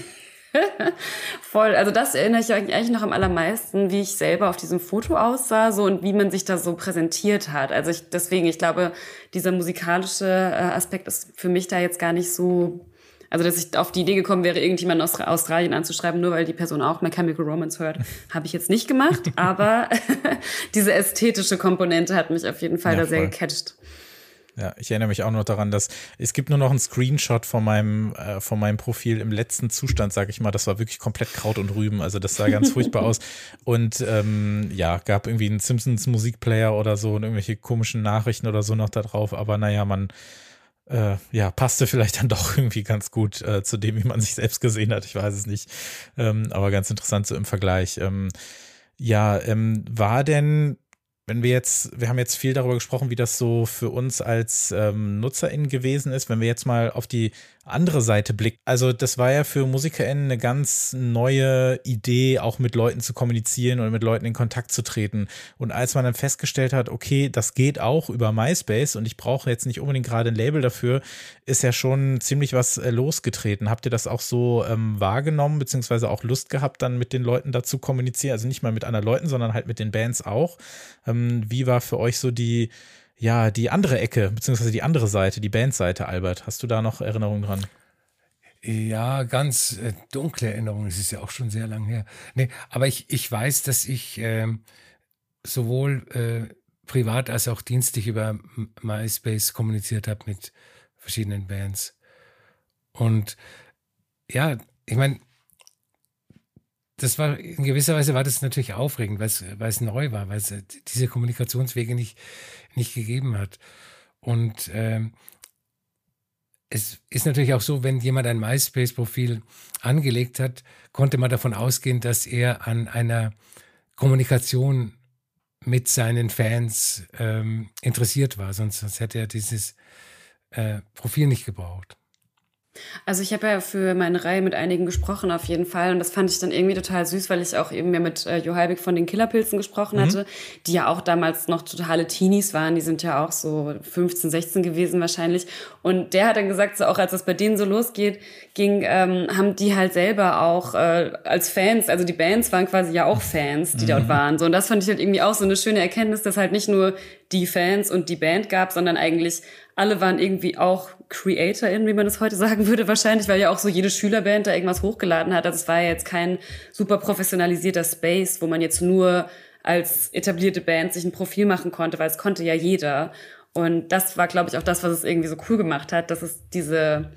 Voll. Also das erinnere ich eigentlich noch am allermeisten, wie ich selber auf diesem Foto aussah, so und wie man sich da so präsentiert hat. Also ich, deswegen, ich glaube, dieser musikalische äh, Aspekt ist für mich da jetzt gar nicht so also, dass ich auf die Idee gekommen wäre, irgendjemanden aus Australien anzuschreiben, nur weil die Person auch My Chemical Romance hört, [laughs] habe ich jetzt nicht gemacht. Aber [laughs] diese ästhetische Komponente hat mich auf jeden Fall ja, da sehr voll. gecatcht. Ja, ich erinnere mich auch noch daran, dass es gibt nur noch einen Screenshot von meinem, äh, von meinem Profil im letzten Zustand, sage ich mal. Das war wirklich komplett Kraut und Rüben. Also das sah ganz furchtbar [laughs] aus. Und ähm, ja, gab irgendwie einen Simpsons Musikplayer oder so und irgendwelche komischen Nachrichten oder so noch da drauf. Aber naja, man äh, ja, passte vielleicht dann [laughs] doch irgendwie ganz gut äh, zu dem, wie man sich selbst gesehen hat. Ich weiß es nicht. Ähm, aber ganz interessant so im Vergleich. Ähm, ja, ähm, war denn wenn wir jetzt, wir haben jetzt viel darüber gesprochen, wie das so für uns als ähm, NutzerInnen gewesen ist, wenn wir jetzt mal auf die andere Seite blickt. Also das war ja für MusikerInnen eine ganz neue Idee, auch mit Leuten zu kommunizieren und mit Leuten in Kontakt zu treten. Und als man dann festgestellt hat, okay, das geht auch über MySpace und ich brauche jetzt nicht unbedingt gerade ein Label dafür, ist ja schon ziemlich was äh, losgetreten. Habt ihr das auch so ähm, wahrgenommen, beziehungsweise auch Lust gehabt, dann mit den Leuten dazu kommunizieren? Also nicht mal mit anderen Leuten, sondern halt mit den Bands auch. Ähm, wie war für euch so die ja, die andere Ecke, beziehungsweise die andere Seite, die Bandseite, Albert. Hast du da noch Erinnerungen dran? Ja, ganz äh, dunkle Erinnerungen. Es ist ja auch schon sehr lang her. Nee, aber ich, ich weiß, dass ich ähm, sowohl äh, privat als auch dienstlich über MySpace kommuniziert habe mit verschiedenen Bands. Und ja, ich meine, das war in gewisser Weise war das natürlich aufregend, weil es, neu war, weil äh, diese Kommunikationswege nicht, nicht gegeben hat. Und ähm, es ist natürlich auch so, wenn jemand ein MySpace-Profil angelegt hat, konnte man davon ausgehen, dass er an einer Kommunikation mit seinen Fans ähm, interessiert war, sonst, sonst hätte er dieses äh, Profil nicht gebraucht. Also ich habe ja für meine Reihe mit einigen gesprochen auf jeden Fall und das fand ich dann irgendwie total süß, weil ich auch eben mehr mit äh, Jo Halbig von den Killerpilzen gesprochen mhm. hatte, die ja auch damals noch totale Teenies waren, die sind ja auch so 15, 16 gewesen wahrscheinlich und der hat dann gesagt, so auch als das bei denen so losgeht, ging, ähm, haben die halt selber auch äh, als Fans, also die Bands waren quasi ja auch Fans, die mhm. dort waren so und das fand ich halt irgendwie auch so eine schöne Erkenntnis, dass halt nicht nur die Fans und die Band gab, sondern eigentlich alle waren irgendwie auch CreatorInnen, wie man das heute sagen würde, wahrscheinlich, weil ja auch so jede Schülerband da irgendwas hochgeladen hat. Also es war ja jetzt kein super professionalisierter Space, wo man jetzt nur als etablierte Band sich ein Profil machen konnte, weil es konnte ja jeder. Und das war, glaube ich, auch das, was es irgendwie so cool gemacht hat, dass es diese,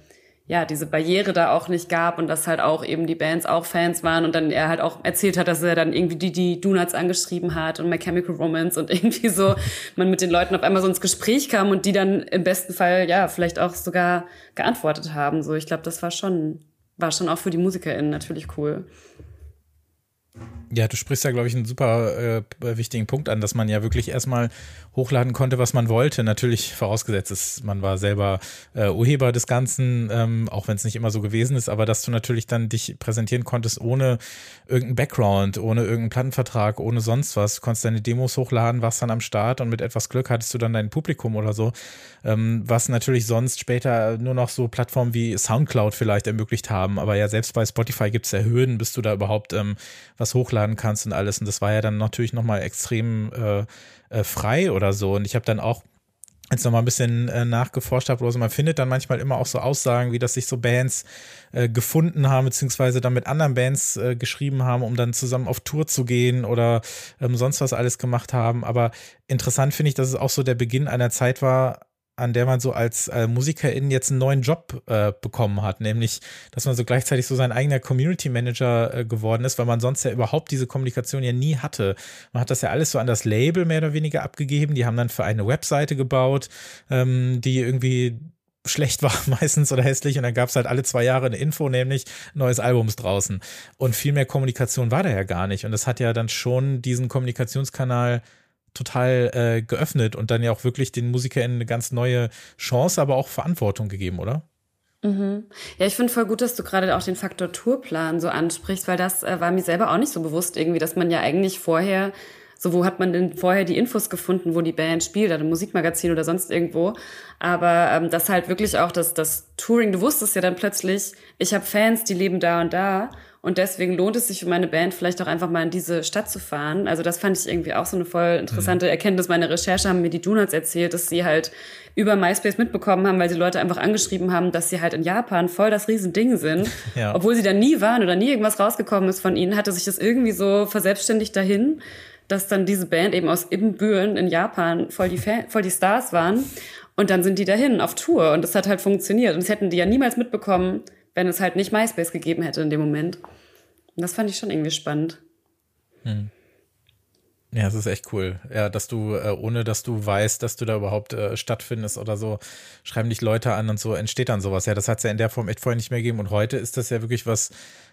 ja, diese Barriere da auch nicht gab und dass halt auch eben die Bands auch Fans waren und dann er halt auch erzählt hat, dass er dann irgendwie die, die Donuts angeschrieben hat und My Chemical Romance und [laughs] irgendwie so man mit den Leuten auf einmal so ins Gespräch kam und die dann im besten Fall, ja, vielleicht auch sogar geantwortet haben. So, ich glaube, das war schon, war schon auch für die MusikerInnen natürlich cool. Ja, du sprichst ja, glaube ich, einen super äh, wichtigen Punkt an, dass man ja wirklich erstmal hochladen konnte, was man wollte. Natürlich vorausgesetzt ist, man war selber äh, Urheber des Ganzen, ähm, auch wenn es nicht immer so gewesen ist, aber dass du natürlich dann dich präsentieren konntest ohne irgendeinen Background, ohne irgendeinen Plattenvertrag, ohne sonst was. Du konntest deine Demos hochladen, warst dann am Start und mit etwas Glück hattest du dann dein Publikum oder so, ähm, was natürlich sonst später nur noch so Plattformen wie Soundcloud vielleicht ermöglicht haben. Aber ja, selbst bei Spotify gibt es ja Hürden, bis du da überhaupt ähm, was hochladen kannst und alles. Und das war ja dann natürlich nochmal extrem äh, äh, frei oder so. Und ich habe dann auch jetzt noch mal ein bisschen äh, nachgeforscht habe, also man findet dann manchmal immer auch so Aussagen, wie dass sich so Bands äh, gefunden haben, beziehungsweise dann mit anderen Bands äh, geschrieben haben, um dann zusammen auf Tour zu gehen oder ähm, sonst was alles gemacht haben. Aber interessant finde ich, dass es auch so der Beginn einer Zeit war, an der man so als äh, Musikerin jetzt einen neuen Job äh, bekommen hat, nämlich, dass man so gleichzeitig so sein eigener Community Manager äh, geworden ist, weil man sonst ja überhaupt diese Kommunikation ja nie hatte. Man hat das ja alles so an das Label mehr oder weniger abgegeben. Die haben dann für eine Webseite gebaut, ähm, die irgendwie schlecht [laughs] war meistens oder hässlich und dann gab es halt alle zwei Jahre eine Info, nämlich neues Albums draußen. Und viel mehr Kommunikation war da ja gar nicht. Und das hat ja dann schon diesen Kommunikationskanal total äh, geöffnet und dann ja auch wirklich den MusikerInnen eine ganz neue Chance, aber auch Verantwortung gegeben, oder? Mhm. Ja, ich finde voll gut, dass du gerade auch den Faktor Tourplan so ansprichst, weil das äh, war mir selber auch nicht so bewusst irgendwie, dass man ja eigentlich vorher so, wo hat man denn vorher die Infos gefunden, wo die Band spielt, oder Musikmagazin oder sonst irgendwo. Aber ähm, das halt wirklich auch das, das Touring, du wusstest ja dann plötzlich, ich habe Fans, die leben da und da. Und deswegen lohnt es sich für meine Band vielleicht auch einfach mal in diese Stadt zu fahren. Also das fand ich irgendwie auch so eine voll interessante mhm. Erkenntnis. Meine Recherche haben mir die Donuts erzählt, dass sie halt über MySpace mitbekommen haben, weil sie Leute einfach angeschrieben haben, dass sie halt in Japan voll das Riesending sind. [laughs] Ja. Obwohl sie da nie waren oder nie irgendwas rausgekommen ist von ihnen, hatte sich das irgendwie so verselbstständigt dahin, dass dann diese Band eben aus Ibbenbüren in Japan voll die, Fan voll die Stars waren. Und dann sind die dahin auf Tour und das hat halt funktioniert. Und das hätten die ja niemals mitbekommen, wenn es halt nicht MySpace gegeben hätte in dem Moment. Und das fand ich schon irgendwie spannend. Hm. Ja, das ist echt cool. Ja, dass du, äh, ohne dass du weißt, dass du da überhaupt äh, stattfindest oder so, schreiben dich Leute an und so entsteht dann sowas. Ja, das hat es ja in der Form echt vorher nicht mehr gegeben. Und heute ist das ja wirklich was,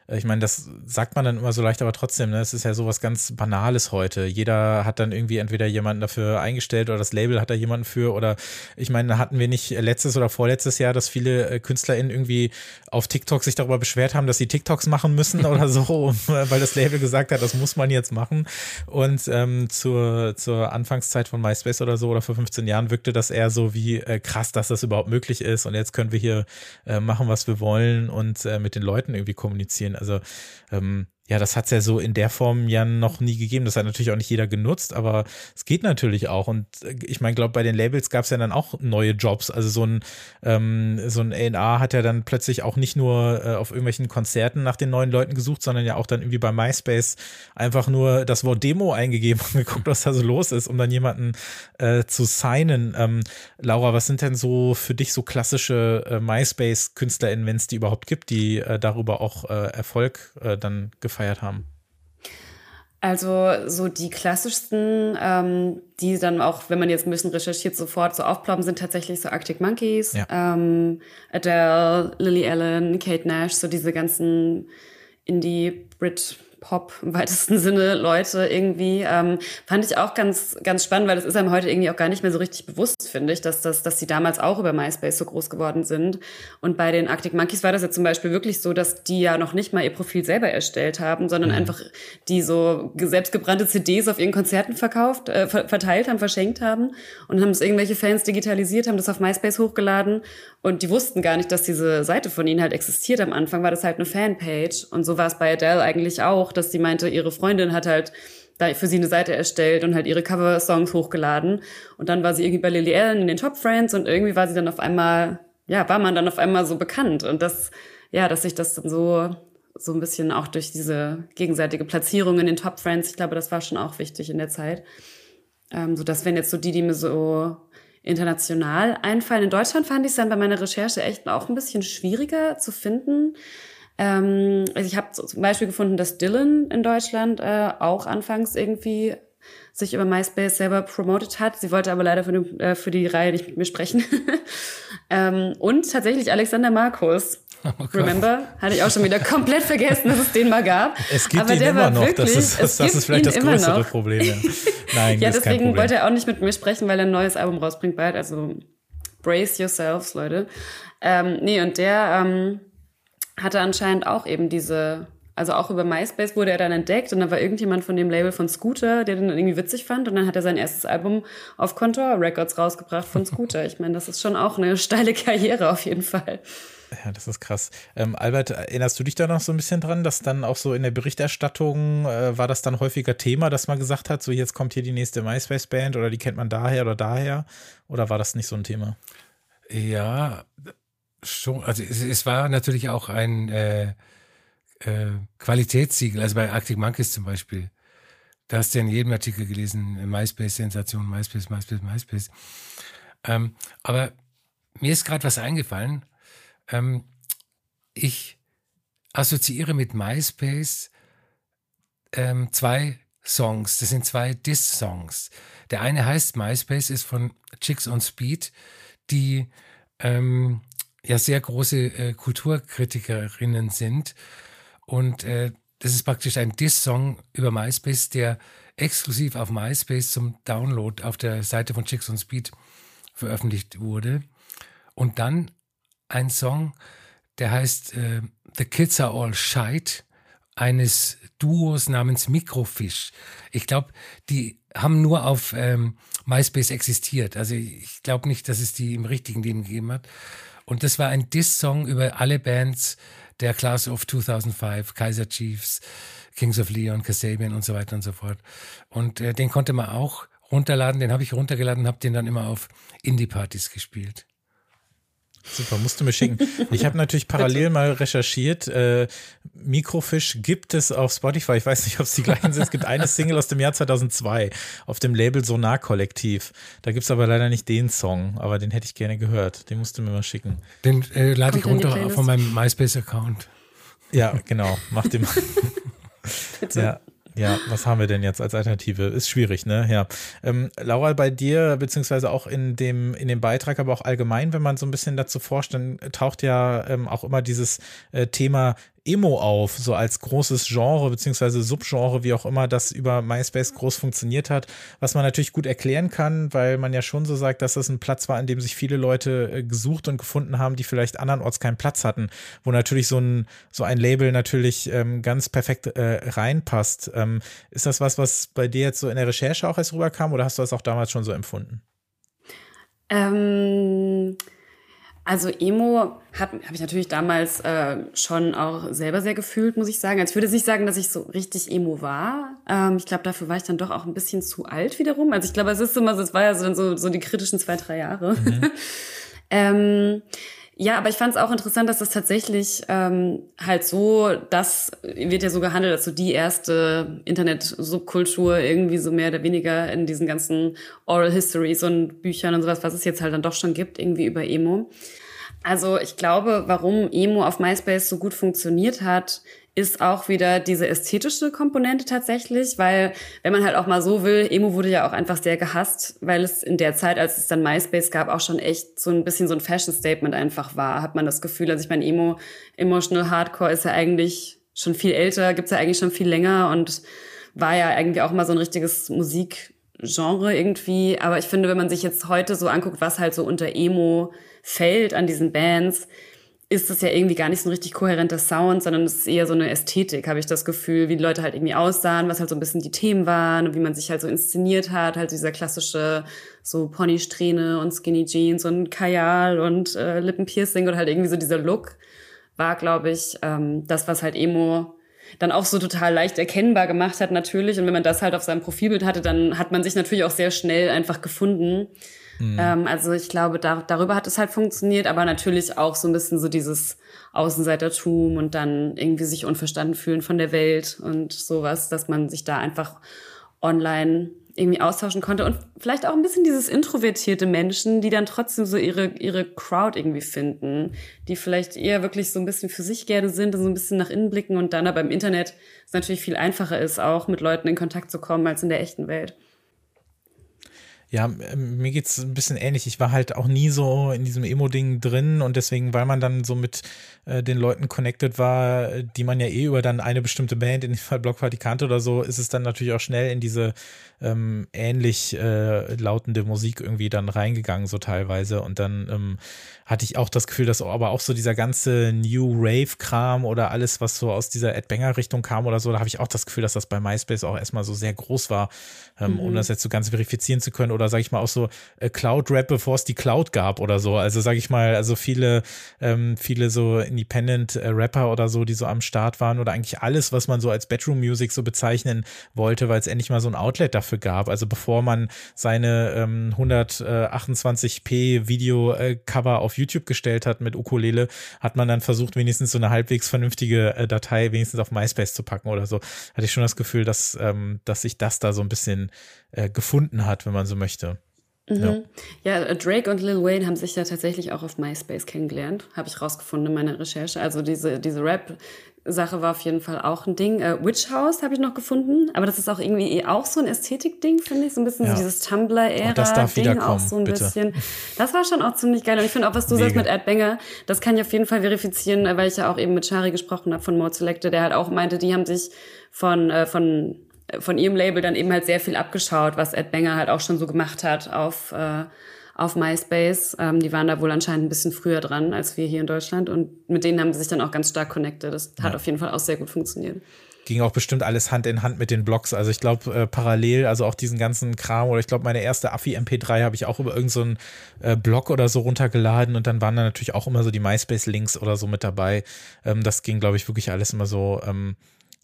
ich meine, das sagt man dann immer so leicht, aber trotzdem, ne, es ist ja sowas ganz Banales heute. Jeder hat dann irgendwie entweder jemanden dafür eingestellt oder das Label hat da jemanden für oder ich meine, hatten wir nicht letztes oder vorletztes Jahr, dass viele äh, KünstlerInnen irgendwie auf TikTok sich darüber beschwert haben, dass sie TikToks machen müssen [laughs] oder so, weil das Label gesagt hat, das muss man jetzt machen. Und ähm, zur, zur Anfangszeit von MySpace oder so oder vor 15 Jahren wirkte das eher so wie äh, krass, dass das überhaupt möglich ist und jetzt können wir hier äh, machen, was wir wollen und äh, mit den Leuten irgendwie kommunizieren. Also ähm, ja, das hat es ja so in der Form ja noch nie gegeben. Das hat natürlich auch nicht jeder genutzt, aber es geht natürlich auch. Und äh, ich meine, glaube bei den Labels gab es ja dann auch neue Jobs. Also so ein ähm, so ein A&R hat ja dann plötzlich auch nicht nur äh, auf irgendwelchen Konzerten nach den neuen Leuten gesucht, sondern ja auch dann irgendwie bei MySpace einfach nur das Wort Demo eingegeben und [laughs] geguckt, was da so los ist, um dann jemanden äh, zu signen. Ähm, Laura, was sind denn so für dich so klassische äh, MySpace-KünstlerInnen, wenn es die überhaupt gibt, die äh, darüber auch äh, Erfolg dann gefeiert gefeiert haben? Also so die klassischsten, ähm, die dann auch, wenn man jetzt ein bisschen recherchiert, sofort so aufploppen, sind tatsächlich so Arctic Monkeys, ja. ähm, Adele, Lily Allen, Kate Nash, so diese ganzen Indie-Brit- Pop im weitesten [laughs] Sinne Leute irgendwie. Ähm, fand ich auch ganz, ganz spannend, weil das ist einem heute irgendwie auch gar nicht mehr so richtig bewusst, finde ich, dass, das, dass sie damals auch über MySpace so groß geworden sind. Und bei den Arctic Monkeys war das ja zum Beispiel wirklich so, dass die ja noch nicht mal ihr Profil selber erstellt haben, sondern mhm. einfach die so selbstgebrannte CDs auf ihren Konzerten verkauft, äh, verteilt haben, verschenkt haben und haben es irgendwelche Fans digitalisiert, haben das auf MySpace hochgeladen und die wussten gar nicht, dass diese Seite von ihnen halt existiert. Am Anfang war das halt eine Fanpage und so war es bei Adele eigentlich auch dass sie meinte, ihre Freundin hat halt da für sie eine Seite erstellt und halt ihre Cover-Songs hochgeladen. Und dann war sie irgendwie bei Lily Allen in den Top Friends und irgendwie war sie dann auf einmal, ja, war man dann auf einmal so bekannt. Und das, ja, dass sich das dann so, so ein bisschen auch durch diese gegenseitige Platzierung in den Top Friends, ich glaube, das war schon auch wichtig in der Zeit. Ähm, so dass wenn jetzt so die, die mir so international einfallen. In Deutschland fand ich es dann bei meiner Recherche echt auch ein bisschen schwieriger zu finden. Ähm, also ich habe zum Beispiel gefunden, dass Dylan in Deutschland äh, auch anfangs irgendwie sich über MySpace selber promotet hat. Sie wollte aber leider für, den, äh, für die Reihe nicht mit mir sprechen. [laughs] ähm, und tatsächlich Alexander Markus. Oh Remember? Hatte ich auch schon wieder komplett vergessen, dass es den mal gab. Es gibt Aber ihn immer noch. Wirklich, das ist, das, das ist vielleicht das größere noch. Problem. Ja. [laughs] Nein, ja, deswegen wollte er auch nicht mit mir sprechen, weil er ein neues Album rausbringt bald. Also brace yourselves, Leute. Ähm, nee, und der ähm, hatte anscheinend auch eben diese also auch über MySpace wurde er dann entdeckt und dann war irgendjemand von dem Label von Scooter, der den dann irgendwie witzig fand und dann hat er sein erstes Album auf Contour Records rausgebracht von Scooter. Ich meine, das ist schon auch eine steile Karriere auf jeden Fall. Ja, das ist krass. Ähm, Albert, erinnerst du dich da noch so ein bisschen dran, dass dann auch so in der Berichterstattung äh, war das dann häufiger Thema, dass man gesagt hat, so jetzt kommt hier die nächste MySpace-Band oder die kennt man daher oder daher? Oder war das nicht so ein Thema? Ja, schon. Also es, es war natürlich auch ein äh, äh, Qualitätssiegel, also bei Arctic Monkeys zum Beispiel. Da hast du in jedem Artikel gelesen, MySpace-Sensation, MySpace, MySpace, MySpace. Ähm, aber mir ist gerade was eingefallen. Ähm, ich assoziiere mit MySpace ähm, zwei Songs. Das sind zwei Diss-Songs. Der eine heißt MySpace, ist von Chicks on Speed, die ähm, ja sehr große äh, Kulturkritikerinnen sind und äh, das ist praktisch ein Diss-Song über MySpace, der exklusiv auf MySpace zum Download auf der Seite von Chicks on Speed veröffentlicht wurde. Und dann ein Song, der heißt äh, The Kids Are All Shite, eines Duos namens Microfish. Ich glaube, die haben nur auf ähm, MySpace existiert. Also ich glaube nicht, dass es die im richtigen Leben gegeben hat. Und das war ein Diss-Song über alle Bands, der Class of 2005, Kaiser Chiefs, Kings of Leon, Kasabian und so weiter und so fort. Und äh, den konnte man auch runterladen, den habe ich runtergeladen, habe den dann immer auf Indie-Partys gespielt. Super, musst du mir schicken. [laughs] Ich habe natürlich parallel mal recherchiert. Äh, Microfish gibt es auf Spotify. Ich weiß nicht, ob es die gleichen sind. Es gibt eine Single aus dem Jahr 2002 auf dem Label Sonar Kollektiv. Da gibt es aber leider nicht den Song, aber den hätte ich gerne gehört. Den musst du mir mal schicken. Den äh, lade ich runter von meinem MySpace-Account. Ja, genau. Mach den mal. [laughs] Bitte. Ja. Ja, was haben wir denn jetzt als Alternative? Ist schwierig, ne? Ja. Ähm, Laura, bei dir, beziehungsweise auch in dem, in dem Beitrag, aber auch allgemein, wenn man so ein bisschen dazu forscht, dann taucht ja ähm, auch immer dieses äh, Thema Emo auf, so als großes Genre beziehungsweise Subgenre, wie auch immer das über MySpace groß funktioniert hat, was man natürlich gut erklären kann, weil man ja schon so sagt, dass das ein Platz war, an dem sich viele Leute äh, gesucht und gefunden haben, die vielleicht andernorts keinen Platz hatten, wo natürlich so ein, so ein Label natürlich ähm, ganz perfekt äh, reinpasst. Ähm, ist das was, was bei dir jetzt so in der Recherche auch erst rüberkam oder hast du das auch damals schon so empfunden? Ähm also Emo habe hab ich natürlich damals äh, schon auch selber sehr gefühlt, muss ich sagen. Also ich würde nicht sagen, dass ich so richtig Emo war. Ähm, ich glaube, dafür war ich dann doch auch ein bisschen zu alt wiederum. Also ich glaube, es ist immer so, es war ja so, so, so die kritischen zwei, drei Jahre. Mhm. [laughs] ähm, ja, aber ich fand es auch interessant, dass das tatsächlich ähm, halt so, das wird ja so gehandelt, als so die erste Internet-Subkultur irgendwie so mehr oder weniger in diesen ganzen Oral Histories und Büchern und sowas, was es jetzt halt dann doch schon gibt, irgendwie über Emo. Also ich glaube, warum Emo auf MySpace so gut funktioniert hat, ist auch wieder diese ästhetische Komponente tatsächlich, weil wenn man halt auch mal so will, Emo wurde ja auch einfach sehr gehasst, weil es in der Zeit, als es dann MySpace gab, auch schon echt so ein bisschen so ein Fashion-Statement einfach war, hat man das Gefühl. Also ich meine, Emo, Emotional Hardcore ist ja eigentlich schon viel älter, gibt's ja eigentlich schon viel länger und war ja irgendwie auch mal so ein richtiges Musikgenre irgendwie. Aber ich finde, wenn man sich jetzt heute so anguckt, was halt so unter Emo fällt an diesen Bands, ist es ja irgendwie gar nicht so ein richtig kohärenter Sound, sondern es ist eher so eine Ästhetik, habe ich das Gefühl, wie die Leute halt irgendwie aussahen, was halt so ein bisschen die Themen waren und wie man sich halt so inszeniert hat, halt dieser klassische so Ponysträhne und Skinny Jeans und Kajal und äh, Lippenpiercing oder halt irgendwie so dieser Look war, glaube ich, ähm, das, was halt Emo dann auch so total leicht erkennbar gemacht hat natürlich. Und wenn man das halt auf seinem Profilbild hatte, dann hat man sich natürlich auch sehr schnell einfach gefunden. Mhm. Ähm, also ich glaube, da, darüber hat es halt funktioniert, aber natürlich auch so ein bisschen so dieses Außenseitertum und dann irgendwie sich unverstanden fühlen von der Welt und sowas, dass man sich da einfach online irgendwie austauschen konnte und vielleicht auch ein bisschen dieses introvertierte Menschen, die dann trotzdem so ihre, ihre Crowd irgendwie finden, die vielleicht eher wirklich so ein bisschen für sich gerne sind und so ein bisschen nach innen blicken und dann aber im Internet es natürlich viel einfacher ist, auch mit Leuten in Kontakt zu kommen als in der echten Welt. Ja, ähm, mir geht's ein bisschen ähnlich. Ich war halt auch nie so in diesem Emo-Ding drin und deswegen, weil man dann so mit äh, den Leuten connected war, die man ja eh über dann eine bestimmte Band, in dem Fall Block Party kannte oder so, ist es dann natürlich auch schnell in diese ähm, ähnlich äh, lautende Musik irgendwie dann reingegangen, so teilweise. Und dann ähm, hatte ich auch das Gefühl, dass aber auch so dieser ganze New Rave-Kram oder alles, was so aus dieser Ed Banger-Richtung kam oder so, da habe ich auch das Gefühl, dass das bei MySpace auch erstmal so sehr groß war, ähm, mhm. ohne das jetzt so ganz verifizieren zu können. Oder sage ich mal auch so äh, Cloud-Rap, bevor es die Cloud gab oder so. Also sage ich mal, also viele, ähm, viele so Independent-Rapper äh, oder so, die so am Start waren oder eigentlich alles, was man so als Bedroom-Music so bezeichnen wollte, weil es endlich mal so ein Outlet dafür gab. Also bevor man seine ähm, 128p Video-Cover auf YouTube gestellt hat mit Ukulele, hat man dann versucht, wenigstens so eine halbwegs vernünftige äh, Datei wenigstens auf MySpace zu packen oder so. Hatte ich schon das Gefühl, dass, ähm, dass sich das da so ein bisschen äh, gefunden hat, wenn man so möchte. Mhm. Ja. ja. Drake und Lil Wayne haben sich ja tatsächlich auch auf MySpace kennengelernt, habe ich rausgefunden in meiner Recherche. Also diese, diese Rap, Sache war auf jeden Fall auch ein Ding. Äh, Witch House habe ich noch gefunden, aber das ist auch irgendwie eh auch so ein Ästhetik-Ding, finde ich. So ein bisschen ja. dieses Tumblr-Ära-Ding auch so ein bitte. bisschen. Das war schon auch ziemlich geil. Und ich finde auch, was du Mega. sagst mit Ed Banger, das kann ich auf jeden Fall verifizieren, weil ich ja auch eben mit Shari gesprochen habe von Mode Selector, der halt auch meinte, die haben sich von, äh, von, von ihrem Label dann eben halt sehr viel abgeschaut, was Ed Banger halt auch schon so gemacht hat auf äh, auf MySpace. Ähm, die waren da wohl anscheinend ein bisschen früher dran als wir hier in Deutschland und mit denen haben sie sich dann auch ganz stark connected. Das hat ja. auf jeden Fall auch sehr gut funktioniert ging auch bestimmt alles Hand in Hand mit den Blogs. Also ich glaube äh, parallel, also auch diesen ganzen Kram oder ich glaube meine erste Affi MP3 habe ich auch über irgendeinen so äh, Blog oder so runtergeladen und dann waren da natürlich auch immer so die MySpace Links oder so mit dabei. Ähm, das ging glaube ich wirklich alles immer so ähm,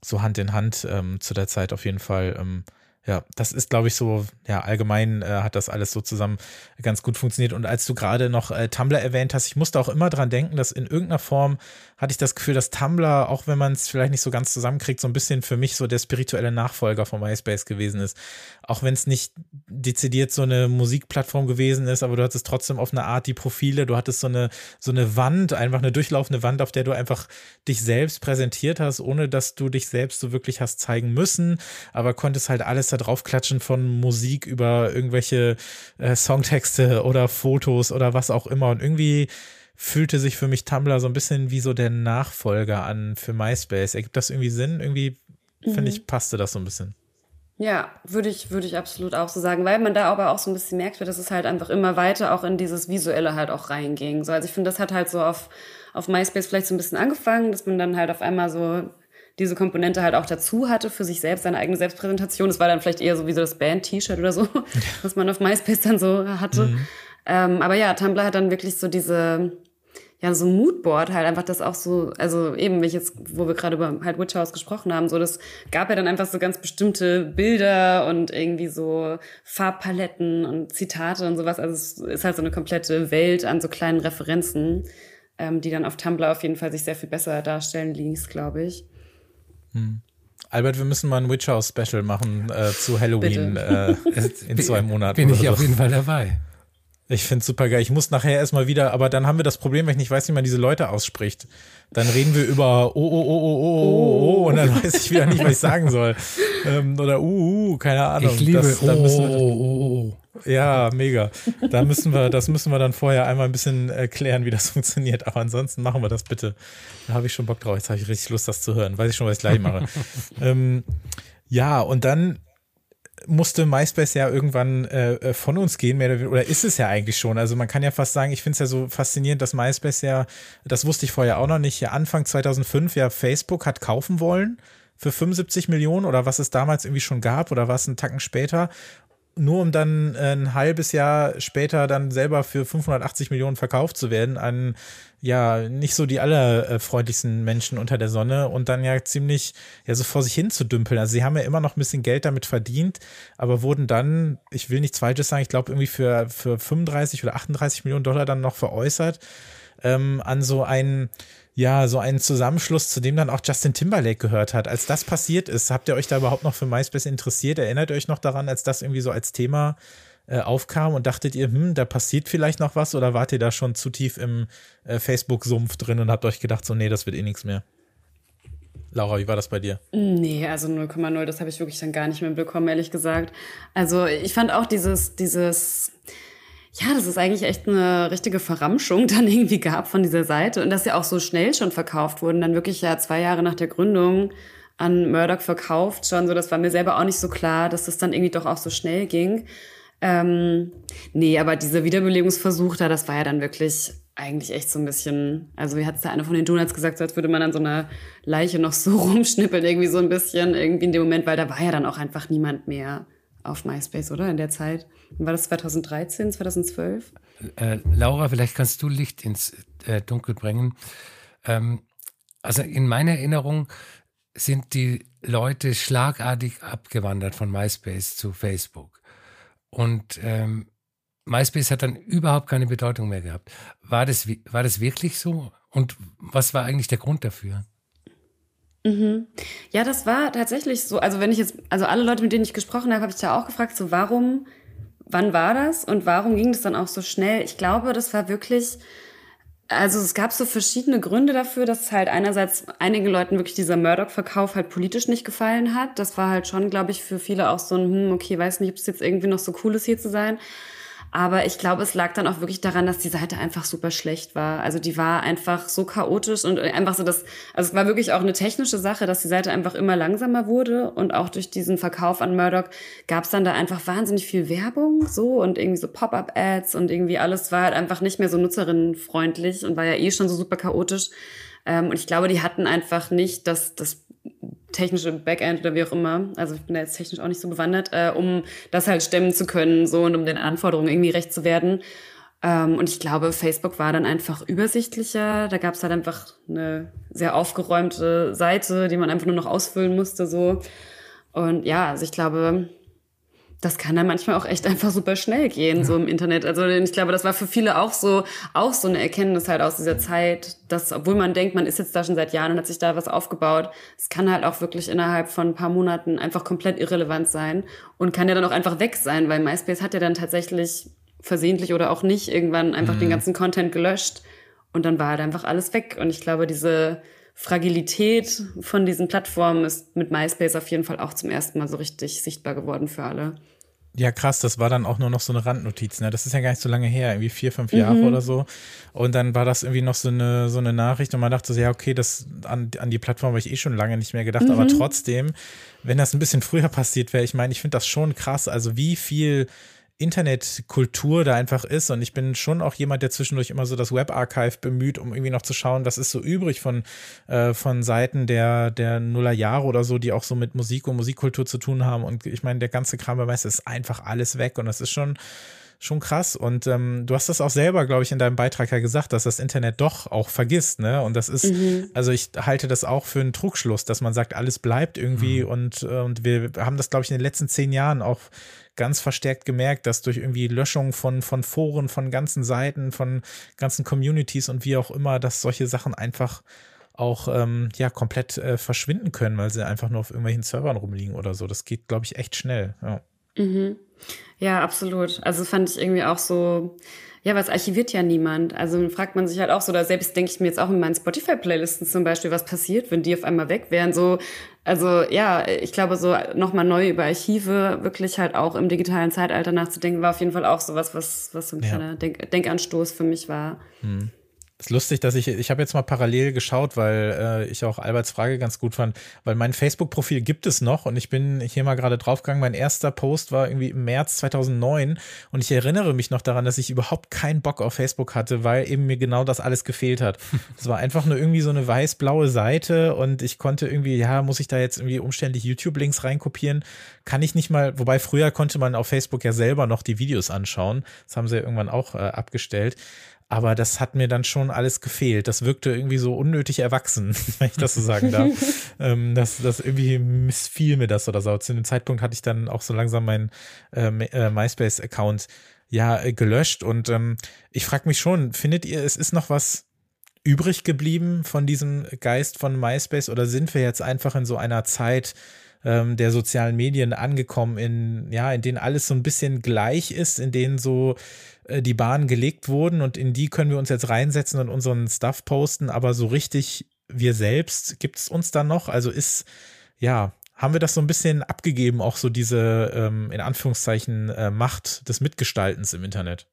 so Hand in Hand ähm, zu der Zeit auf jeden Fall. Ähm, ja, das ist, glaube ich, so, ja, allgemein äh, hat das alles so zusammen ganz gut funktioniert. Und als du gerade noch äh, Tumblr erwähnt hast, ich musste auch immer dran denken, dass in irgendeiner Form hatte ich das Gefühl, dass Tumblr, auch wenn man es vielleicht nicht so ganz zusammenkriegt, so ein bisschen für mich so der spirituelle Nachfolger von MySpace gewesen ist. Auch wenn es nicht dezidiert so eine Musikplattform gewesen ist, aber du hattest trotzdem auf eine Art die Profile, du hattest so eine, so eine Wand, einfach eine durchlaufende Wand, auf der du einfach dich selbst präsentiert hast, ohne dass du dich selbst so wirklich hast zeigen müssen, aber konntest halt alles da draufklatschen von Musik über irgendwelche äh, Songtexte oder Fotos oder was auch immer und irgendwie fühlte sich für mich Tumblr so ein bisschen wie so der Nachfolger an für MySpace. Ergibt das irgendwie Sinn? Irgendwie, mhm. finde ich, passte das so ein bisschen. Ja, würde ich, würde ich absolut auch so sagen, weil man da aber auch so ein bisschen merkt, dass es halt einfach immer weiter auch in dieses Visuelle halt auch reinging. So, also ich finde, das hat halt so auf, auf MySpace vielleicht so ein bisschen angefangen, dass man dann halt auf einmal so diese Komponente halt auch dazu hatte für sich selbst, seine eigene Selbstpräsentation. Das war dann vielleicht eher so wie so das Band-T-Shirt oder so, [laughs] was man auf MySpace dann so hatte. Mhm. Ähm, aber ja, Tumblr hat dann wirklich so diese, ja, so ein Moodboard halt einfach das auch so, also eben, ich jetzt, wo wir gerade über halt Witch House gesprochen haben, so das gab ja dann einfach so ganz bestimmte Bilder und irgendwie so Farbpaletten und Zitate und sowas. Also es ist halt so eine komplette Welt an so kleinen Referenzen, ähm, die dann auf Tumblr auf jeden Fall sich sehr viel besser darstellen ließ, glaube ich. Hm. Albert, wir müssen mal ein Witch House Special machen äh, zu Halloween äh, in [laughs] zwei Monaten. Bin ich auf jeden Fall dabei. Ich finde super geil. Ich muss nachher erstmal wieder, aber dann haben wir das Problem, wenn ich nicht weiß, wie man diese Leute ausspricht. Dann reden wir über oh, oh, oh, oh, oh, oh, oh, und dann weiß ich wieder nicht, was ich sagen soll. Ähm, oder uh, uh, keine Ahnung. Ich liebe das, oh, wir, oh, oh, oh. Ja, mega. Da müssen wir, das müssen wir dann vorher einmal ein bisschen erklären, wie das funktioniert. Aber ansonsten machen wir das bitte. Da habe ich schon Bock drauf. Jetzt habe ich richtig Lust, das zu hören. Weiß ich schon, was ich gleich mache. ähm, ja, und dann musste MySpace ja irgendwann äh, äh, von uns gehen, mehr oder, oder ist es ja eigentlich schon. Also man kann ja fast sagen, ich finde es ja so faszinierend, dass MySpace ja, das wusste ich vorher auch noch nicht, ja Anfang 2005 ja Facebook hat kaufen wollen für 75 Millionen oder was es damals irgendwie schon gab oder was einen Tacken später nur um dann äh, ein halbes Jahr später dann selber für 580 Millionen verkauft zu werden an ja nicht so die allerfreundlichsten Menschen unter der Sonne und dann ja ziemlich ja so vor sich hin zu dümpeln. Also sie haben ja immer noch ein bisschen Geld damit verdient, aber wurden dann, ich will nichts Falsches sagen, ich glaube irgendwie für, für 35 oder 38 Millionen Dollar dann noch veräußert ähm, an so einen ja, so einen Zusammenschluss, zu dem dann auch Justin Timberlake gehört hat. Als das passiert ist, habt ihr euch da überhaupt noch für MySpace interessiert? Erinnert ihr euch noch daran, als das irgendwie so als Thema äh, aufkam und dachtet ihr, hm, da passiert vielleicht noch was oder wart ihr da schon zu tief im äh, Facebook-Sumpf drin und habt euch gedacht, so, nee, das wird eh nichts mehr? Laura, wie war das bei dir? Nee, also 0,0, das habe ich wirklich dann gar nicht mehr bekommen, ehrlich gesagt. Also ich fand auch dieses, dieses, ja, das ist eigentlich echt eine richtige Verramschung [laughs] dann irgendwie gab von dieser Seite und dass sie auch so schnell schon verkauft wurden, dann wirklich ja zwei Jahre nach der Gründung an Murdoch verkauft schon, so das war mir selber auch nicht so klar, dass das dann irgendwie doch auch so schnell ging. Ähm, nee, aber dieser Wiederbelebungsversuch da, das war ja dann wirklich eigentlich echt so ein bisschen, also wie hat es da einer von den Donuts gesagt, so als würde man an so einer Leiche noch so [laughs] rumschnippeln, irgendwie so ein bisschen, irgendwie in dem Moment, weil da war ja dann auch einfach niemand mehr auf MySpace, oder? In der Zeit. War das 2013, 2012? Äh, Laura, vielleicht kannst du Licht ins äh, Dunkel bringen. Ähm, also in meiner Erinnerung sind die Leute schlagartig abgewandert von MySpace zu Facebook. Und ähm, MySpace hat dann überhaupt keine Bedeutung mehr gehabt. War das, war das wirklich so? Und was war eigentlich der Grund dafür? Mhm. Ja, das war tatsächlich so. Also wenn ich jetzt, also alle Leute, mit denen ich gesprochen habe, habe ich ja auch gefragt, so warum, wann war das und warum ging das dann auch so schnell? Ich glaube, das war wirklich, also es gab so verschiedene Gründe dafür, dass halt einerseits einigen Leuten wirklich dieser Murdoch-Verkauf halt politisch nicht gefallen hat. Das war halt schon, glaube ich, für viele auch so ein, hm, okay, weiß nicht, ob es jetzt irgendwie noch so cool ist, hier zu sein. Aber ich glaube, es lag dann auch wirklich daran, dass die Seite einfach super schlecht war. Also die war einfach so chaotisch und einfach so das, also es war wirklich auch eine technische Sache, dass die Seite einfach immer langsamer wurde und auch durch diesen Verkauf an Murdoch gab es dann da einfach wahnsinnig viel Werbung so und irgendwie so Pop-up-Ads und irgendwie alles war halt einfach nicht mehr so nutzerinnenfreundlich und war ja eh schon so super chaotisch. Ähm, und ich glaube, die hatten einfach nicht das, das technische Backend oder wie auch immer, also ich bin da jetzt technisch auch nicht so bewandert, äh, um das halt stemmen zu können, so und um den Anforderungen irgendwie recht zu werden. Ähm, und ich glaube, Facebook war dann einfach übersichtlicher. Da gab es halt einfach eine sehr aufgeräumte Seite, die man einfach nur noch ausfüllen musste, so. Und ja, also ich glaube, das kann dann manchmal auch echt einfach super schnell gehen, ja. so im Internet. Also ich glaube, das war für viele auch so, auch so eine Erkenntnis halt aus dieser Zeit, dass, obwohl man denkt, man ist jetzt da schon seit Jahren und hat sich da was aufgebaut, es kann halt auch wirklich innerhalb von ein paar Monaten einfach komplett irrelevant sein und kann ja dann auch einfach weg sein, weil MySpace hat ja dann tatsächlich versehentlich oder auch nicht irgendwann einfach mhm. den ganzen Content gelöscht und dann war halt einfach alles weg. Und ich glaube, diese Fragilität von diesen Plattformen ist mit MySpace auf jeden Fall auch zum ersten Mal so richtig sichtbar geworden für alle. Ja, krass, das war dann auch nur noch so eine Randnotiz, ne? Das ist ja gar nicht so lange her, irgendwie vier, fünf Jahre mhm. oder so. Und dann war das irgendwie noch so eine, so eine Nachricht und man dachte so, ja, okay, das an, an die Plattform habe ich eh schon lange nicht mehr gedacht, mhm. aber trotzdem, wenn das ein bisschen früher passiert wäre, ich meine, ich finde das schon krass, also wie viel Internetkultur da einfach ist. Und ich bin schon auch jemand, der zwischendurch immer so das Webarchive bemüht, um irgendwie noch zu schauen, was ist so übrig von, äh, von Seiten der, der Nullerjahre oder so, die auch so mit Musik und Musikkultur zu tun haben. Und ich meine, der ganze Kram bei ist einfach alles weg. Und das ist schon, schon krass. Und ähm, du hast das auch selber, glaube ich, in deinem Beitrag ja gesagt, dass das Internet doch auch vergisst, ne? Und das ist, mhm. also ich halte das auch für einen Trugschluss, dass man sagt, alles bleibt irgendwie mhm. und, äh, und wir haben das, glaube ich, in den letzten zehn Jahren auch ganz verstärkt gemerkt, dass durch irgendwie Löschung von, von Foren, von ganzen Seiten, von ganzen Communities und wie auch immer, dass solche Sachen einfach auch ähm, ja komplett äh, verschwinden können, weil sie einfach nur auf irgendwelchen Servern rumliegen oder so. Das geht, glaube ich, echt schnell. Ja. Mhm. ja, absolut. Also fand ich irgendwie auch so, ja, was archiviert ja niemand. Also fragt man sich halt auch so, da selbst denke ich mir jetzt auch in meinen Spotify-Playlisten zum Beispiel, was passiert, wenn die auf einmal weg wären. So, also ja, ich glaube, so nochmal neu über Archive wirklich halt auch im digitalen Zeitalter nachzudenken, war auf jeden Fall auch sowas, was, was so ein ja. kleiner Denk Denkanstoß für mich war. Hm. Ist lustig, dass ich, ich habe jetzt mal parallel geschaut, weil äh, ich auch Alberts Frage ganz gut fand, weil mein Facebook-Profil gibt es noch und ich bin hier mal gerade draufgegangen. Mein erster Post war irgendwie im März 2009 und ich erinnere mich noch daran, dass ich überhaupt keinen Bock auf Facebook hatte, weil eben mir genau das alles gefehlt hat. [laughs] Es war einfach nur irgendwie so eine weiß-blaue Seite und ich konnte irgendwie, ja, muss ich da jetzt irgendwie umständlich YouTube-Links reinkopieren? Kann ich nicht mal, wobei früher konnte man auf Facebook ja selber noch die Videos anschauen. Das haben sie ja irgendwann auch äh, abgestellt. Aber das hat mir dann schon alles gefehlt. Das wirkte irgendwie so unnötig erwachsen, [laughs] wenn ich das so sagen darf. [laughs] ähm, das, das irgendwie missfiel mir das oder so. Zu dem Zeitpunkt hatte ich dann auch so langsam meinen äh, äh, MySpace-Account ja äh, gelöscht. Und ähm, ich frage mich schon, findet ihr, es ist noch was übrig geblieben von diesem Geist von MySpace oder sind wir jetzt einfach in so einer Zeit ähm, der sozialen Medien angekommen, in, ja, in denen alles so ein bisschen gleich ist, in denen so die Bahnen gelegt wurden und in die können wir uns jetzt reinsetzen und unseren Stuff posten, aber so richtig wir selbst gibt es uns dann noch? Also ist, ja, haben wir das so ein bisschen abgegeben, auch so diese ähm, in Anführungszeichen äh, Macht des Mitgestaltens im Internet?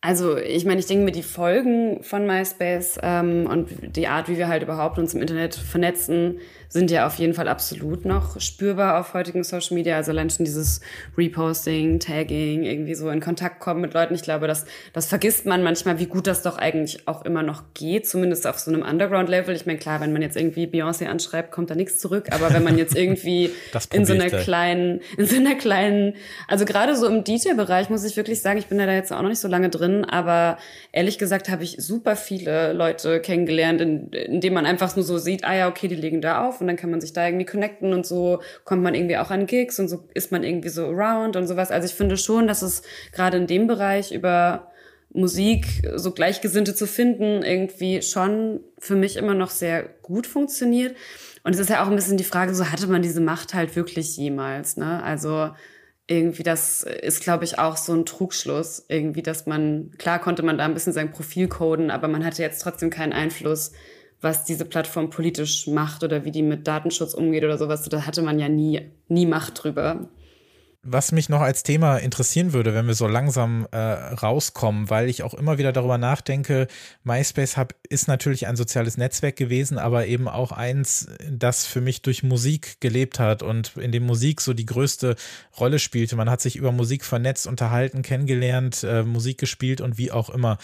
Also ich meine, ich denke mir, die Folgen von MySpace ähm, und die Art, wie wir halt überhaupt uns im Internet vernetzen, sind ja auf jeden Fall absolut noch spürbar auf heutigen Social Media. Also allein schon dieses Reposting, Tagging, irgendwie so in Kontakt kommen mit Leuten. Ich glaube, das, das vergisst man manchmal, wie gut das doch eigentlich auch immer noch geht, zumindest auf so einem Underground-Level. Ich meine, klar, wenn man jetzt irgendwie Beyoncé anschreibt, kommt da nichts zurück. Aber wenn man jetzt irgendwie [laughs] in so einer kleinen, in so einer kleinen, also gerade so im DJ-Bereich muss ich wirklich sagen, ich bin da jetzt auch noch nicht so lange drin, aber ehrlich gesagt habe ich super viele Leute kennengelernt, in, in denen man einfach nur so sieht, ah ja, okay, die legen da auf und dann kann man sich da irgendwie connecten und so kommt man irgendwie auch an Gigs und so ist man irgendwie so around und sowas. Also ich finde schon, dass es gerade in dem Bereich über Musik so Gleichgesinnte zu finden irgendwie schon für mich immer noch sehr gut funktioniert. Und es ist ja auch ein bisschen die Frage, so hatte man diese Macht halt wirklich jemals, ne? Also irgendwie das ist, glaube ich, auch so ein Trugschluss. Irgendwie, dass man, klar konnte man da ein bisschen sein Profil coden, aber man hatte jetzt trotzdem keinen Einfluss was diese Plattform politisch macht oder wie die mit Datenschutz umgeht oder sowas, da hatte man ja nie, nie Macht drüber. Was mich noch als Thema interessieren würde, wenn wir so langsam äh, rauskommen, weil ich auch immer wieder darüber nachdenke, MySpace hab, ist natürlich ein soziales Netzwerk gewesen, aber eben auch eins, das für mich durch Musik gelebt hat und in dem Musik so die größte Rolle spielte. Man hat sich über Musik vernetzt, unterhalten, kennengelernt, äh, Musik gespielt und wie auch immer.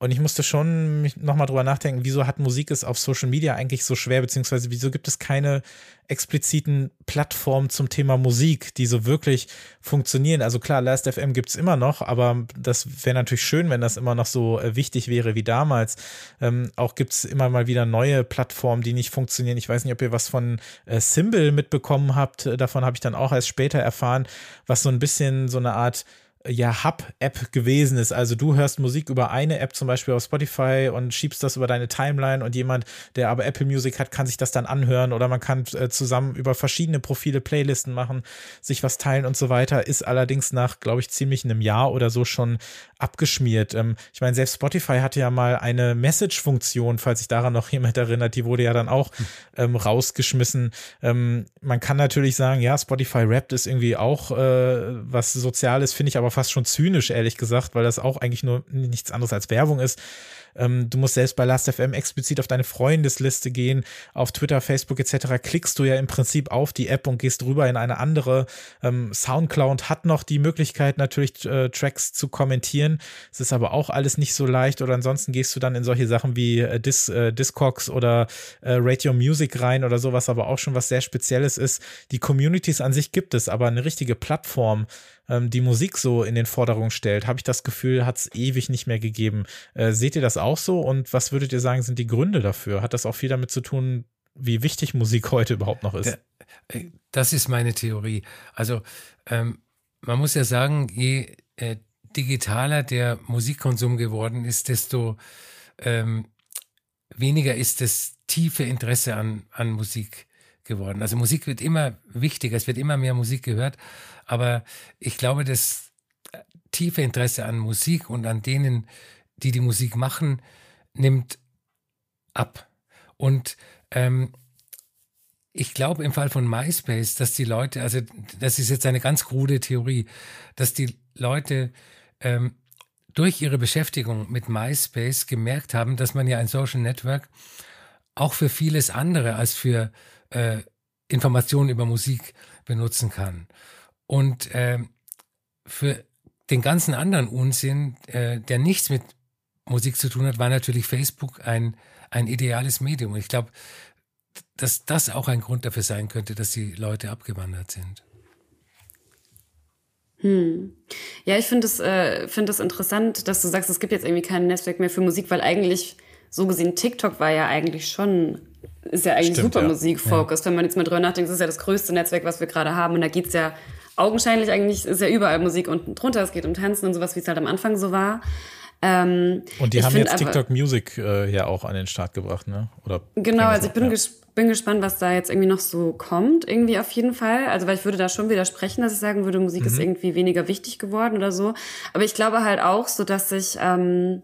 Und ich musste schon nochmal drüber nachdenken, wieso hat Musik es auf Social Media eigentlich so schwer, beziehungsweise wieso gibt es keine expliziten Plattformen zum Thema Musik, die so wirklich funktionieren. Also klar, Last.fm gibt's immer noch, aber das wäre natürlich schön, wenn das immer noch so äh, wichtig wäre wie damals. Ähm, auch gibt's immer mal wieder neue Plattformen, die nicht funktionieren. Ich weiß nicht, ob ihr was von äh, Symbol mitbekommen habt. Davon habe ich dann auch erst später erfahren, was so ein bisschen so eine Art ja, Hub-App gewesen ist. Also du hörst Musik über eine App zum Beispiel auf Spotify und schiebst das über deine Timeline und jemand, der aber Apple Music hat, kann sich das dann anhören oder man kann äh, zusammen über verschiedene Profile Playlisten machen, sich was teilen und so weiter. Ist allerdings nach, glaube ich, ziemlich einem Jahr oder so schon abgeschmiert. Ähm, ich meine, selbst Spotify hatte ja mal eine Message-Funktion, falls sich daran noch [laughs] jemand erinnert, die wurde ja dann auch ähm, rausgeschmissen. Ähm, man kann natürlich sagen, ja, Spotify Rappt ist irgendwie auch äh, was Soziales, finde ich aber fast schon zynisch, ehrlich gesagt, weil das auch eigentlich nur nichts anderes als Werbung ist. Ähm, du musst selbst bei Last.fm explizit auf deine Freundesliste gehen, auf Twitter, Facebook etc. klickst du ja im Prinzip auf die App und gehst rüber in eine andere. Ähm, Soundcloud hat noch die Möglichkeit, natürlich äh, Tracks zu kommentieren. Es ist aber auch alles nicht so leicht. Oder ansonsten gehst du dann in solche Sachen wie äh, Dis, äh, Discogs oder äh, Radio Music rein oder sowas, aber auch schon was sehr Spezielles ist. Die Communities an sich gibt es, aber eine richtige Plattform, ähm, die Musik so in den Vordergrund stellt, habe ich das Gefühl, hat es ewig nicht mehr gegeben. Äh, seht ihr das auch so? Und was würdet ihr sagen, sind die Gründe dafür? Hat das auch viel damit zu tun, wie wichtig Musik heute überhaupt noch ist? Äh, das ist meine Theorie. Also ähm, man muss ja sagen, je äh, digitaler der Musikkonsum geworden ist, desto ähm, weniger ist das tiefe Interesse an, an Musik geworden. Also Musik wird immer wichtiger, es wird immer mehr Musik gehört, aber ich glaube, das tiefe Interesse an Musik und an denen, die die Musik machen, nimmt ab. Und ähm, ich glaube im Fall von MySpace, dass die Leute, also das ist jetzt eine ganz krude Theorie, dass die Leute ähm, durch ihre Beschäftigung mit MySpace gemerkt haben, dass man ja ein Social Network auch für vieles andere als für äh, Informationen über Musik benutzen kann. Und äh, für den ganzen anderen Unsinn, äh, der nichts mit Musik zu tun hat, war natürlich Facebook ein, ein ideales Medium. Und ich glaube, dass das auch ein Grund dafür sein könnte, dass die Leute abgewandert sind. Hm. Ja, ich finde es äh, find interessant, dass du sagst, es gibt jetzt irgendwie kein Netzwerk mehr für Musik, weil eigentlich so gesehen TikTok war ja eigentlich schon, ist ja eigentlich Stimmt, super ja. Musik-focused. Ja. Wenn man jetzt mal drüber nachdenkt, das ist ja das größte Netzwerk, was wir gerade haben. Und da geht's ja augenscheinlich eigentlich, ist ja überall Musik unten drunter. Es geht um Tanzen und sowas, wie es halt am Anfang so war. Ähm, und die haben jetzt TikTok Music äh, ja auch an den Start gebracht, ne? Oder genau, also ich bin, ja. ges bin gespannt, was da jetzt irgendwie noch so kommt, irgendwie auf jeden Fall. Also weil ich würde da schon widersprechen, dass ich sagen würde, Musik mhm. ist irgendwie weniger wichtig geworden oder so. Aber ich glaube halt auch so, dass ich ähm,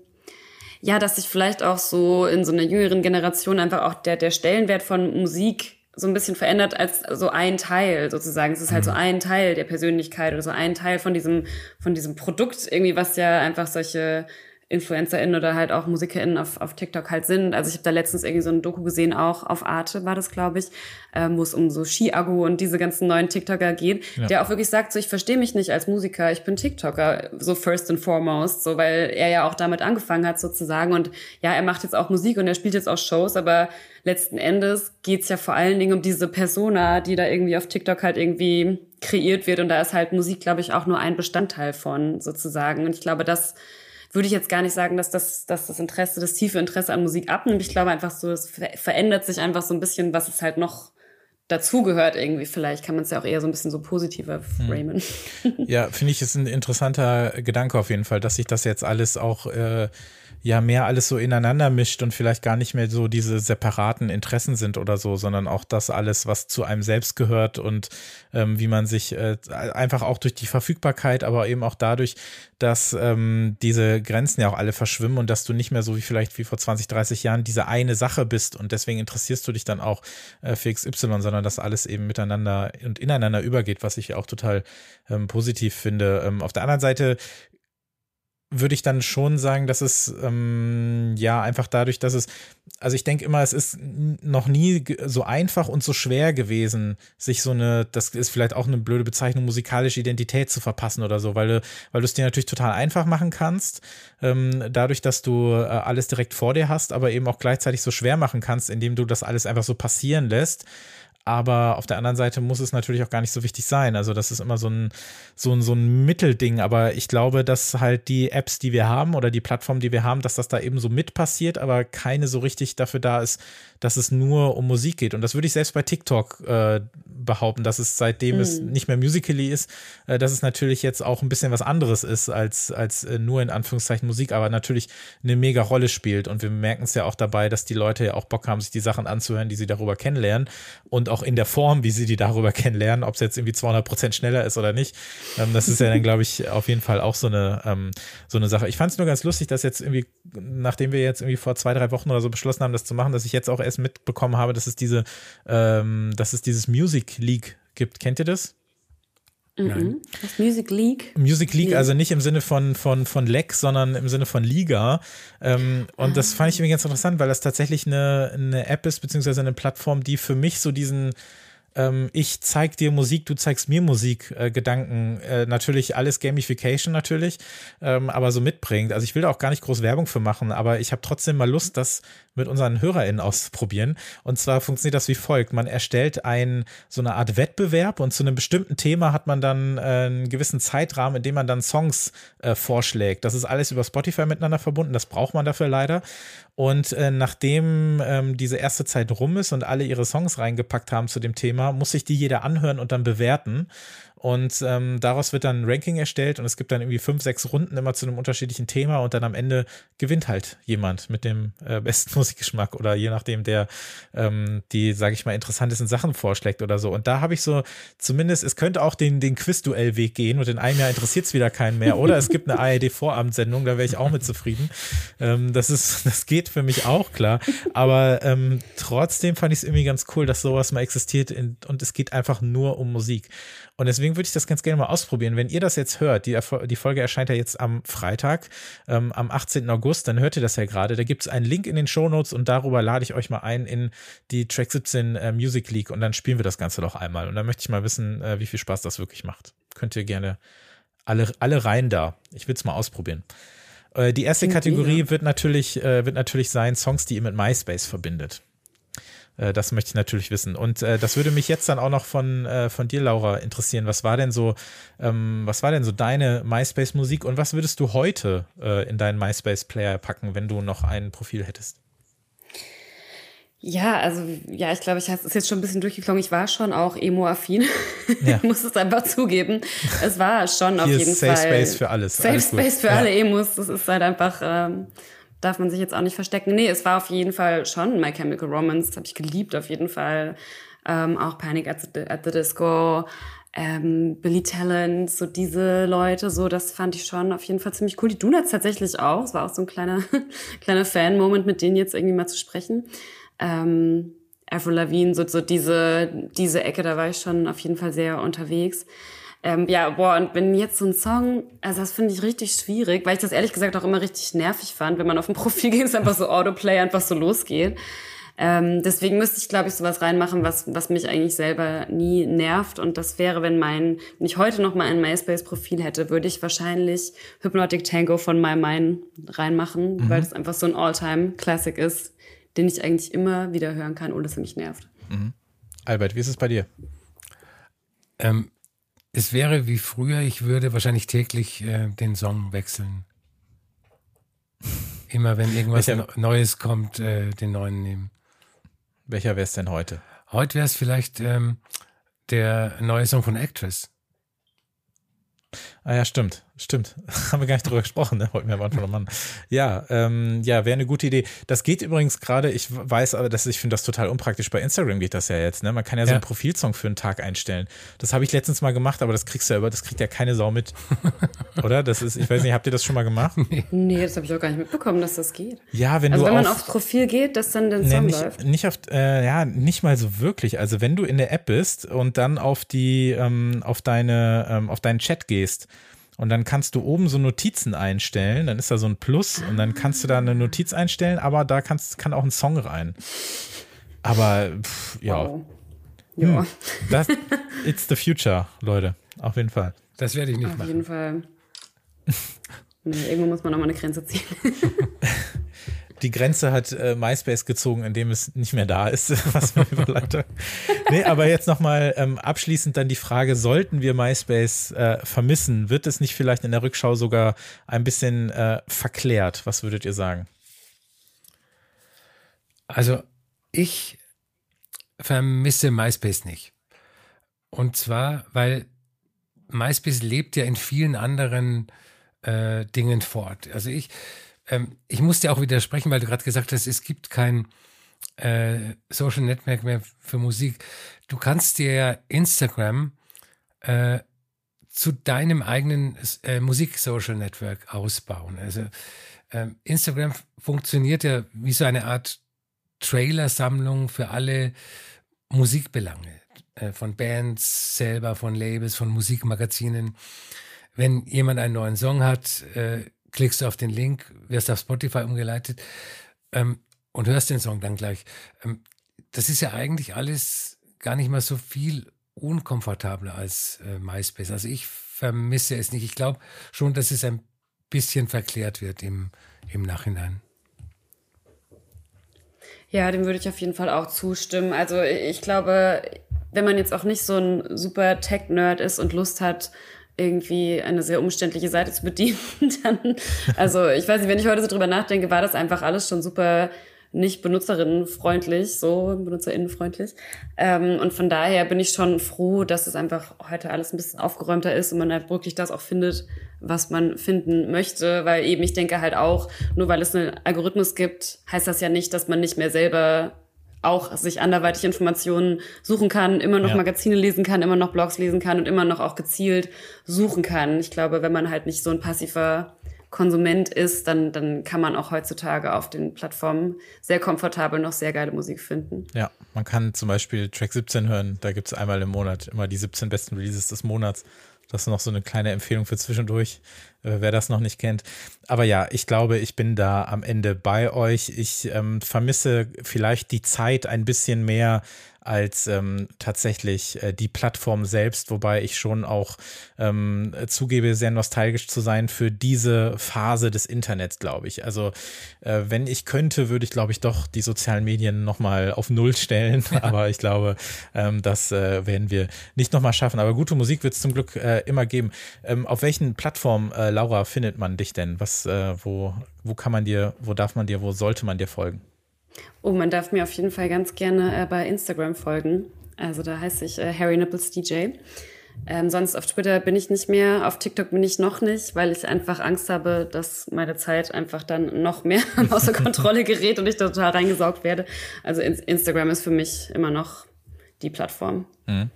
ja, dass sich vielleicht auch so in so einer jüngeren Generation einfach auch der der Stellenwert von Musik so ein bisschen verändert als so ein Teil sozusagen. Es ist halt so mhm. ein Teil der Persönlichkeit oder so ein Teil von diesem, von diesem Produkt irgendwie, was ja einfach solche InfluencerInnen oder halt auch MusikerInnen auf, auf TikTok halt sind. Also ich habe da letztens irgendwie so ein Doku gesehen, auch auf Arte war das, glaube ich, ähm, wo es um so Ski-Agu und diese ganzen neuen TikToker geht, ja. der auch wirklich sagt, so ich verstehe mich nicht als Musiker, ich bin TikToker, so first and foremost, so weil er ja auch damit angefangen hat sozusagen und ja, er macht jetzt auch Musik und er spielt jetzt auch Shows, aber letzten Endes geht's ja vor allen Dingen um diese Persona, die da irgendwie auf TikTok halt irgendwie kreiert wird und da ist halt Musik, glaube ich, auch nur ein Bestandteil von sozusagen und ich glaube, das würde ich jetzt gar nicht sagen, dass das, dass das Interesse, das tiefe Interesse an Musik abnimmt. Ich glaube einfach so, es verändert sich einfach so ein bisschen, was es halt noch dazugehört irgendwie. Vielleicht kann man es ja auch eher so ein bisschen so positiver hm. framen. Ja, finde ich, ist ein interessanter Gedanke auf jeden Fall, dass sich das jetzt alles auch äh, ja mehr alles so ineinander mischt und vielleicht gar nicht mehr so diese separaten Interessen sind oder so, sondern auch das alles, was zu einem selbst gehört und ähm, wie man sich äh, einfach auch durch die Verfügbarkeit, aber eben auch dadurch, dass ähm, diese Grenzen ja auch alle verschwimmen und dass du nicht mehr so wie vielleicht wie vor 20, 30 Jahren diese eine Sache bist und deswegen interessierst du dich dann auch äh, für XY, sondern dass alles eben miteinander und ineinander übergeht, was ich auch total ähm, positiv finde. Ähm, auf der anderen Seite würde ich dann schon sagen, dass es ähm, ja einfach dadurch, dass es, also ich denke immer, es ist noch nie so einfach und so schwer gewesen, sich so eine, das ist vielleicht auch eine blöde Bezeichnung, musikalische Identität zu verpassen oder so, weil du, weil du es dir natürlich total einfach machen kannst, ähm, dadurch, dass du äh, alles direkt vor dir hast, aber eben auch gleichzeitig so schwer machen kannst, indem du das alles einfach so passieren lässt. Aber auf der anderen Seite muss es natürlich auch gar nicht so wichtig sein. Also das ist immer so ein, so ein, so ein Mittelding. Aber ich glaube, dass halt die Apps, die wir haben oder die Plattform, die wir haben, dass das da eben so mit passiert, aber keine so richtig dafür da ist, dass es nur um Musik geht. Und das würde ich selbst bei TikTok äh, behaupten, dass es seitdem mhm. es nicht mehr Musically ist, äh, dass es natürlich jetzt auch ein bisschen was anderes ist als, als äh, nur in Anführungszeichen Musik, aber natürlich eine mega Rolle spielt. Und wir merken es ja auch dabei, dass die Leute ja auch Bock haben, sich die Sachen anzuhören, die sie darüber kennenlernen. Und auch in der Form, wie sie die darüber [laughs] kennenlernen, ob es jetzt irgendwie 200 Prozent schneller ist oder nicht. Ähm, das ist ja dann, glaube ich, auf jeden Fall auch so eine, ähm, so eine Sache. Ich fand es nur ganz lustig, dass jetzt irgendwie, nachdem wir jetzt irgendwie vor zwei, drei Wochen oder so beschlossen haben, das zu machen, dass ich jetzt auch erst mitbekommen habe, dass es diese, ähm, dass es dieses Music League gibt. Kennt ihr das? Nein. Das Music League. Music League, also nicht im Sinne von, von, von Leck, sondern im Sinne von Liga. Ähm, und ah. das fand ich irgendwie ganz interessant, weil das tatsächlich eine, eine App ist, beziehungsweise eine Plattform, die für mich so diesen, ähm, ich zeig dir Musik, du zeigst mir Musik, äh, Gedanken, äh, natürlich alles Gamification natürlich, ähm, aber so mitbringt. Also ich will da auch gar nicht groß Werbung für machen, aber ich habe trotzdem mal Lust, das mit unseren HörerInnen auszuprobieren. Und zwar funktioniert das wie folgt. Man erstellt ein, so eine Art Wettbewerb und zu einem bestimmten Thema hat man dann äh, einen gewissen Zeitrahmen, in dem man dann Songs äh, vorschlägt. Das ist alles über Spotify miteinander verbunden. Das braucht man dafür leider. Und äh, nachdem ähm, diese erste Zeit rum ist und alle ihre Songs reingepackt haben zu dem Thema, muss sich die jeder anhören und dann bewerten. Und ähm, daraus wird dann ein Ranking erstellt und es gibt dann irgendwie fünf, sechs Runden immer zu einem unterschiedlichen Thema und dann am Ende gewinnt halt jemand mit dem äh, besten [laughs] Musikgeschmack oder je nachdem, der ähm, die, sage ich mal, interessantesten Sachen vorschlägt oder so. Und da habe ich so zumindest, es könnte auch den, den Quiz-Duell-Weg gehen und in einem Jahr interessiert es wieder keinen mehr. Oder es gibt eine ARD-Vorabendsendung, da wäre ich auch mit zufrieden. Ähm, das ist, [laughs] das geht für mich auch klar. Aber ähm, trotzdem fand ich es irgendwie ganz cool, dass sowas mal existiert in, und es geht einfach nur um Musik. Und deswegen würde ich das ganz gerne mal ausprobieren. Wenn ihr das jetzt hört, die, die Folge erscheint ja jetzt am Freitag, ähm, am 18. August, dann hört ihr das ja gerade. Da gibt es einen Link in den Show Notes und darüber lade ich euch mal ein in die Track 17 äh, Music League und dann spielen wir das Ganze doch einmal. Und dann möchte ich mal wissen, äh, wie viel Spaß das wirklich macht. Könnt ihr gerne alle, alle rein da. Ich will es mal ausprobieren. Äh, die erste Kategorie wird natürlich, äh, wird natürlich sein Songs, die ihr mit MySpace verbindet. Äh, das möchte ich natürlich wissen. Und äh, das würde mich jetzt dann auch noch von, äh, von dir, Laura, interessieren. Was war denn so, ähm, was war denn so deine MySpace-Musik und was würdest du heute äh, in deinen MySpace-Player packen, wenn du noch ein Profil hättest? Ja, also ja, ich glaube, ich es ist jetzt schon ein bisschen durchgeklungen. Ich war schon auch emo-affin. [laughs] Ja. ich muss es einfach zugeben. Es war schon auf jeden Safe Fall. Safe Space für alles. Safe alles Space für ja. alle Emos. Das ist halt einfach, ähm, darf man sich jetzt auch nicht verstecken. Nee, es war auf jeden Fall schon My Chemical Romance. Das habe ich geliebt, auf jeden Fall. Ähm, auch Panic at the, at the Disco ähm, Billy Talent, so diese Leute, so das fand ich schon auf jeden Fall ziemlich cool. Die Donuts tatsächlich auch. Es war auch so ein kleiner, [laughs] kleiner Fan-Moment, mit denen jetzt irgendwie mal zu sprechen. Ähm, Avril Lavigne, so, so diese, diese Ecke, da war ich schon auf jeden Fall sehr unterwegs. Ähm, ja, boah, und wenn jetzt so ein Song, also das finde ich richtig schwierig, weil ich das ehrlich gesagt auch immer richtig nervig fand, wenn man auf ein [laughs] Profil geht, ist einfach so Autoplay einfach so losgeht. Ähm, deswegen müsste ich, glaube ich, sowas reinmachen, was, was mich eigentlich selber nie nervt. Und das wäre, wenn mein, wenn ich heute noch mal ein MySpace-Profil hätte, würde ich wahrscheinlich Hypnotic Tango von My Mind reinmachen, mhm. weil das einfach so ein All-Time-Classic ist, den ich eigentlich immer wieder hören kann, ohne dass er mich nervt. Mhm. Albert, wie ist es bei dir? Ähm, es wäre wie früher, ich würde wahrscheinlich täglich äh, den Song wechseln. Immer wenn irgendwas Welcher? Neues kommt, äh, den neuen nehmen. Welcher wäre es denn heute? Heute wäre es vielleicht ähm, der neue Song von Actress. Ah ja, stimmt. Stimmt, [laughs] haben wir gar nicht drüber gesprochen, ne? Wollten wir am Anfang nochmal. Ja, ähm, ja, wäre eine gute Idee. Das geht übrigens gerade, ich weiß aber, dass ich finde das total unpraktisch. Bei Instagram geht das ja jetzt, ne? Man kann ja, ja. so einen Profilsong für einen Tag einstellen. Das habe ich letztens mal gemacht, aber das kriegst du ja über, das kriegt ja keine Sau mit. [laughs] Oder? Das ist, ich weiß nicht, habt ihr das schon mal gemacht? Nee, das habe ich auch gar nicht mitbekommen, dass das geht. Ja, wenn also du. wenn man auf, aufs Profil geht, dass dann der Song nee, nicht, läuft. Nicht auf, äh, ja, nicht mal so wirklich. Also wenn du in der App bist und dann auf die, ähm, auf deine, ähm, auf deinen Chat gehst, und dann kannst du oben so Notizen einstellen, dann ist da so ein Plus und dann kannst du da eine Notiz einstellen, aber da kannst, kann auch ein Song rein. Aber pff, ja. Wow. Ja. Hm, das, [laughs] it's the future, Leute. Auf jeden Fall. Das werde ich nicht Auf machen. Auf jeden Fall. [laughs] Nee, irgendwo muss man nochmal eine Grenze ziehen. [laughs] die Grenze hat äh, MySpace gezogen, indem es nicht mehr da ist, [laughs] was mir überleitet. nee, aber jetzt nochmal ähm, abschließend dann die Frage, sollten wir MySpace äh, vermissen? Wird es nicht vielleicht in der Rückschau sogar ein bisschen äh, verklärt? Was würdet ihr sagen? Also ich vermisse MySpace nicht. Und zwar, weil MySpace lebt ja in vielen anderen äh, Dingen fort. Also ich, ähm, ich muss dir auch widersprechen, weil du gerade gesagt hast, es gibt kein äh, Social Network mehr für Musik. Du kannst dir ja Instagram äh, zu deinem eigenen äh, Musik-Social Network ausbauen. Also äh, Instagram funktioniert ja wie so eine Art Trailer-Sammlung für alle Musikbelange. Äh, von Bands selber, von Labels, von Musikmagazinen. Wenn jemand einen neuen Song hat, äh, klickst du auf den Link, wirst auf Spotify umgeleitet ähm, und hörst den Song dann gleich. Ähm, das ist ja eigentlich alles gar nicht mal so viel unkomfortabler als äh, MySpace. Also ich vermisse es nicht. Ich glaube schon, dass es ein bisschen verklärt wird im, im Nachhinein. Ja, dem würde ich auf jeden Fall auch zustimmen. Also ich glaube, wenn man jetzt auch nicht so ein super Tech-Nerd ist und Lust hat, irgendwie eine sehr umständliche Seite zu bedienen, [laughs] dann, also ich weiß nicht, wenn ich heute so drüber nachdenke, war das einfach alles schon super nicht benutzerinnenfreundlich, so benutzerinnenfreundlich. Ähm, und von daher bin ich schon froh, dass es einfach heute alles ein bisschen aufgeräumter ist und man halt wirklich das auch findet, was man finden möchte. Weil eben, ich denke halt auch, nur weil es einen Algorithmus gibt, heißt das ja nicht, dass man nicht mehr selber auch sich anderweitig Informationen suchen kann, immer noch ja. Magazine lesen kann, immer noch Blogs lesen kann und immer noch auch gezielt suchen kann. Ich glaube, wenn man halt nicht so ein passiver Konsument ist, dann, dann kann man auch heutzutage auf den Plattformen sehr komfortabel noch sehr geile Musik finden. Ja, man kann zum Beispiel Track 17 hören. Da gibt es einmal im Monat immer die 17 besten Releases des Monats. Das ist noch so eine kleine Empfehlung für zwischendurch, wer das noch nicht kennt. Aber ja, ich glaube, ich bin da am Ende bei euch. Ich ähm, vermisse vielleicht die Zeit ein bisschen mehr als ähm, tatsächlich äh, die Plattform selbst, wobei ich schon auch ähm, zugebe, sehr nostalgisch zu sein für diese Phase des Internets, glaube ich. Also äh, wenn ich könnte, würde ich, glaube ich, doch die sozialen Medien nochmal auf Null stellen. [laughs] Aber ich glaube, ähm, das äh, werden wir nicht nochmal schaffen. Aber gute Musik wird es zum Glück äh, immer geben. Ähm, auf welchen Plattformen, äh, Laura, findet man dich denn? Was, äh, wo, wo kann man dir, wo darf man dir, wo sollte man dir folgen? Oh, man darf mir auf jeden Fall ganz gerne äh, bei Instagram folgen. Also da heiße ich äh, Harry Nipples DJ. Ähm, sonst auf Twitter bin ich nicht mehr, auf TikTok bin ich noch nicht, weil ich einfach Angst habe, dass meine Zeit einfach dann noch mehr [laughs] außer [laughs] Kontrolle gerät und ich total reingesaugt werde. Also Instagram ist für mich immer noch die Plattform. Mhm.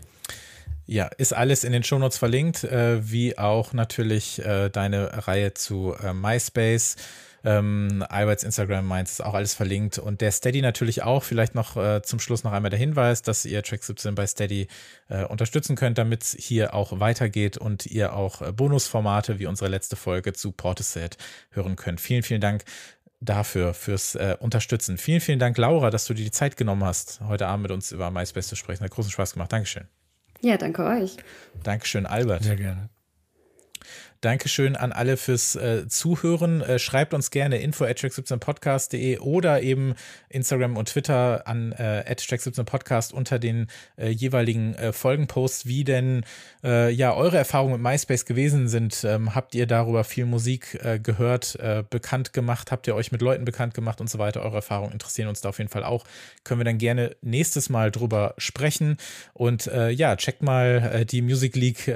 Ja, ist alles in den Shownotes verlinkt, äh, wie auch natürlich äh, deine Reihe zu äh, MySpace. Ähm, Alberts Instagram meint ist auch alles verlinkt und der Steady natürlich auch. Vielleicht noch äh, zum Schluss noch einmal der Hinweis, dass ihr Track 17 bei Steady äh, unterstützen könnt, damit es hier auch weitergeht und ihr auch äh, Bonusformate wie unsere letzte Folge zu Portishead hören könnt. Vielen, vielen Dank dafür, fürs äh, Unterstützen. Vielen, vielen Dank, Laura, dass du dir die Zeit genommen hast, heute Abend mit uns über MySpace zu sprechen. Hat großen Spaß gemacht. Dankeschön. Ja, danke euch. Dankeschön, Albert. Sehr gerne. Dankeschön an alle fürs äh, Zuhören. Äh, schreibt uns gerne info at 17 podcastde oder eben Instagram und Twitter an äh, 17 podcast unter den äh, jeweiligen äh, Folgenposts, wie denn äh, ja eure Erfahrungen mit MySpace gewesen sind. Ähm, habt ihr darüber viel Musik äh, gehört, bekannt gemacht? Habt ihr euch mit Leuten bekannt gemacht und so weiter? Eure Erfahrungen interessieren uns da auf jeden Fall auch. Können wir dann gerne nächstes Mal drüber sprechen. Und ja, checkt mal die Music League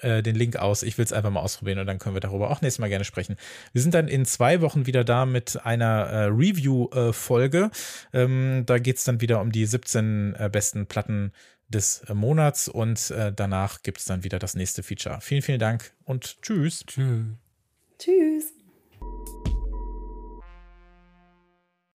äh, den Link aus. Ich will es einfach mal ausprobieren und dann können wir darüber auch nächstes Mal gerne sprechen. Wir sind dann in zwei Wochen wieder da mit einer äh, Review-Folge. Äh, ähm, da geht es dann wieder um die 17 äh, besten Platten des äh, Monats und äh, danach gibt es dann wieder das nächste Feature. Vielen, vielen Dank und tschüss. Tschüss. Tschüss.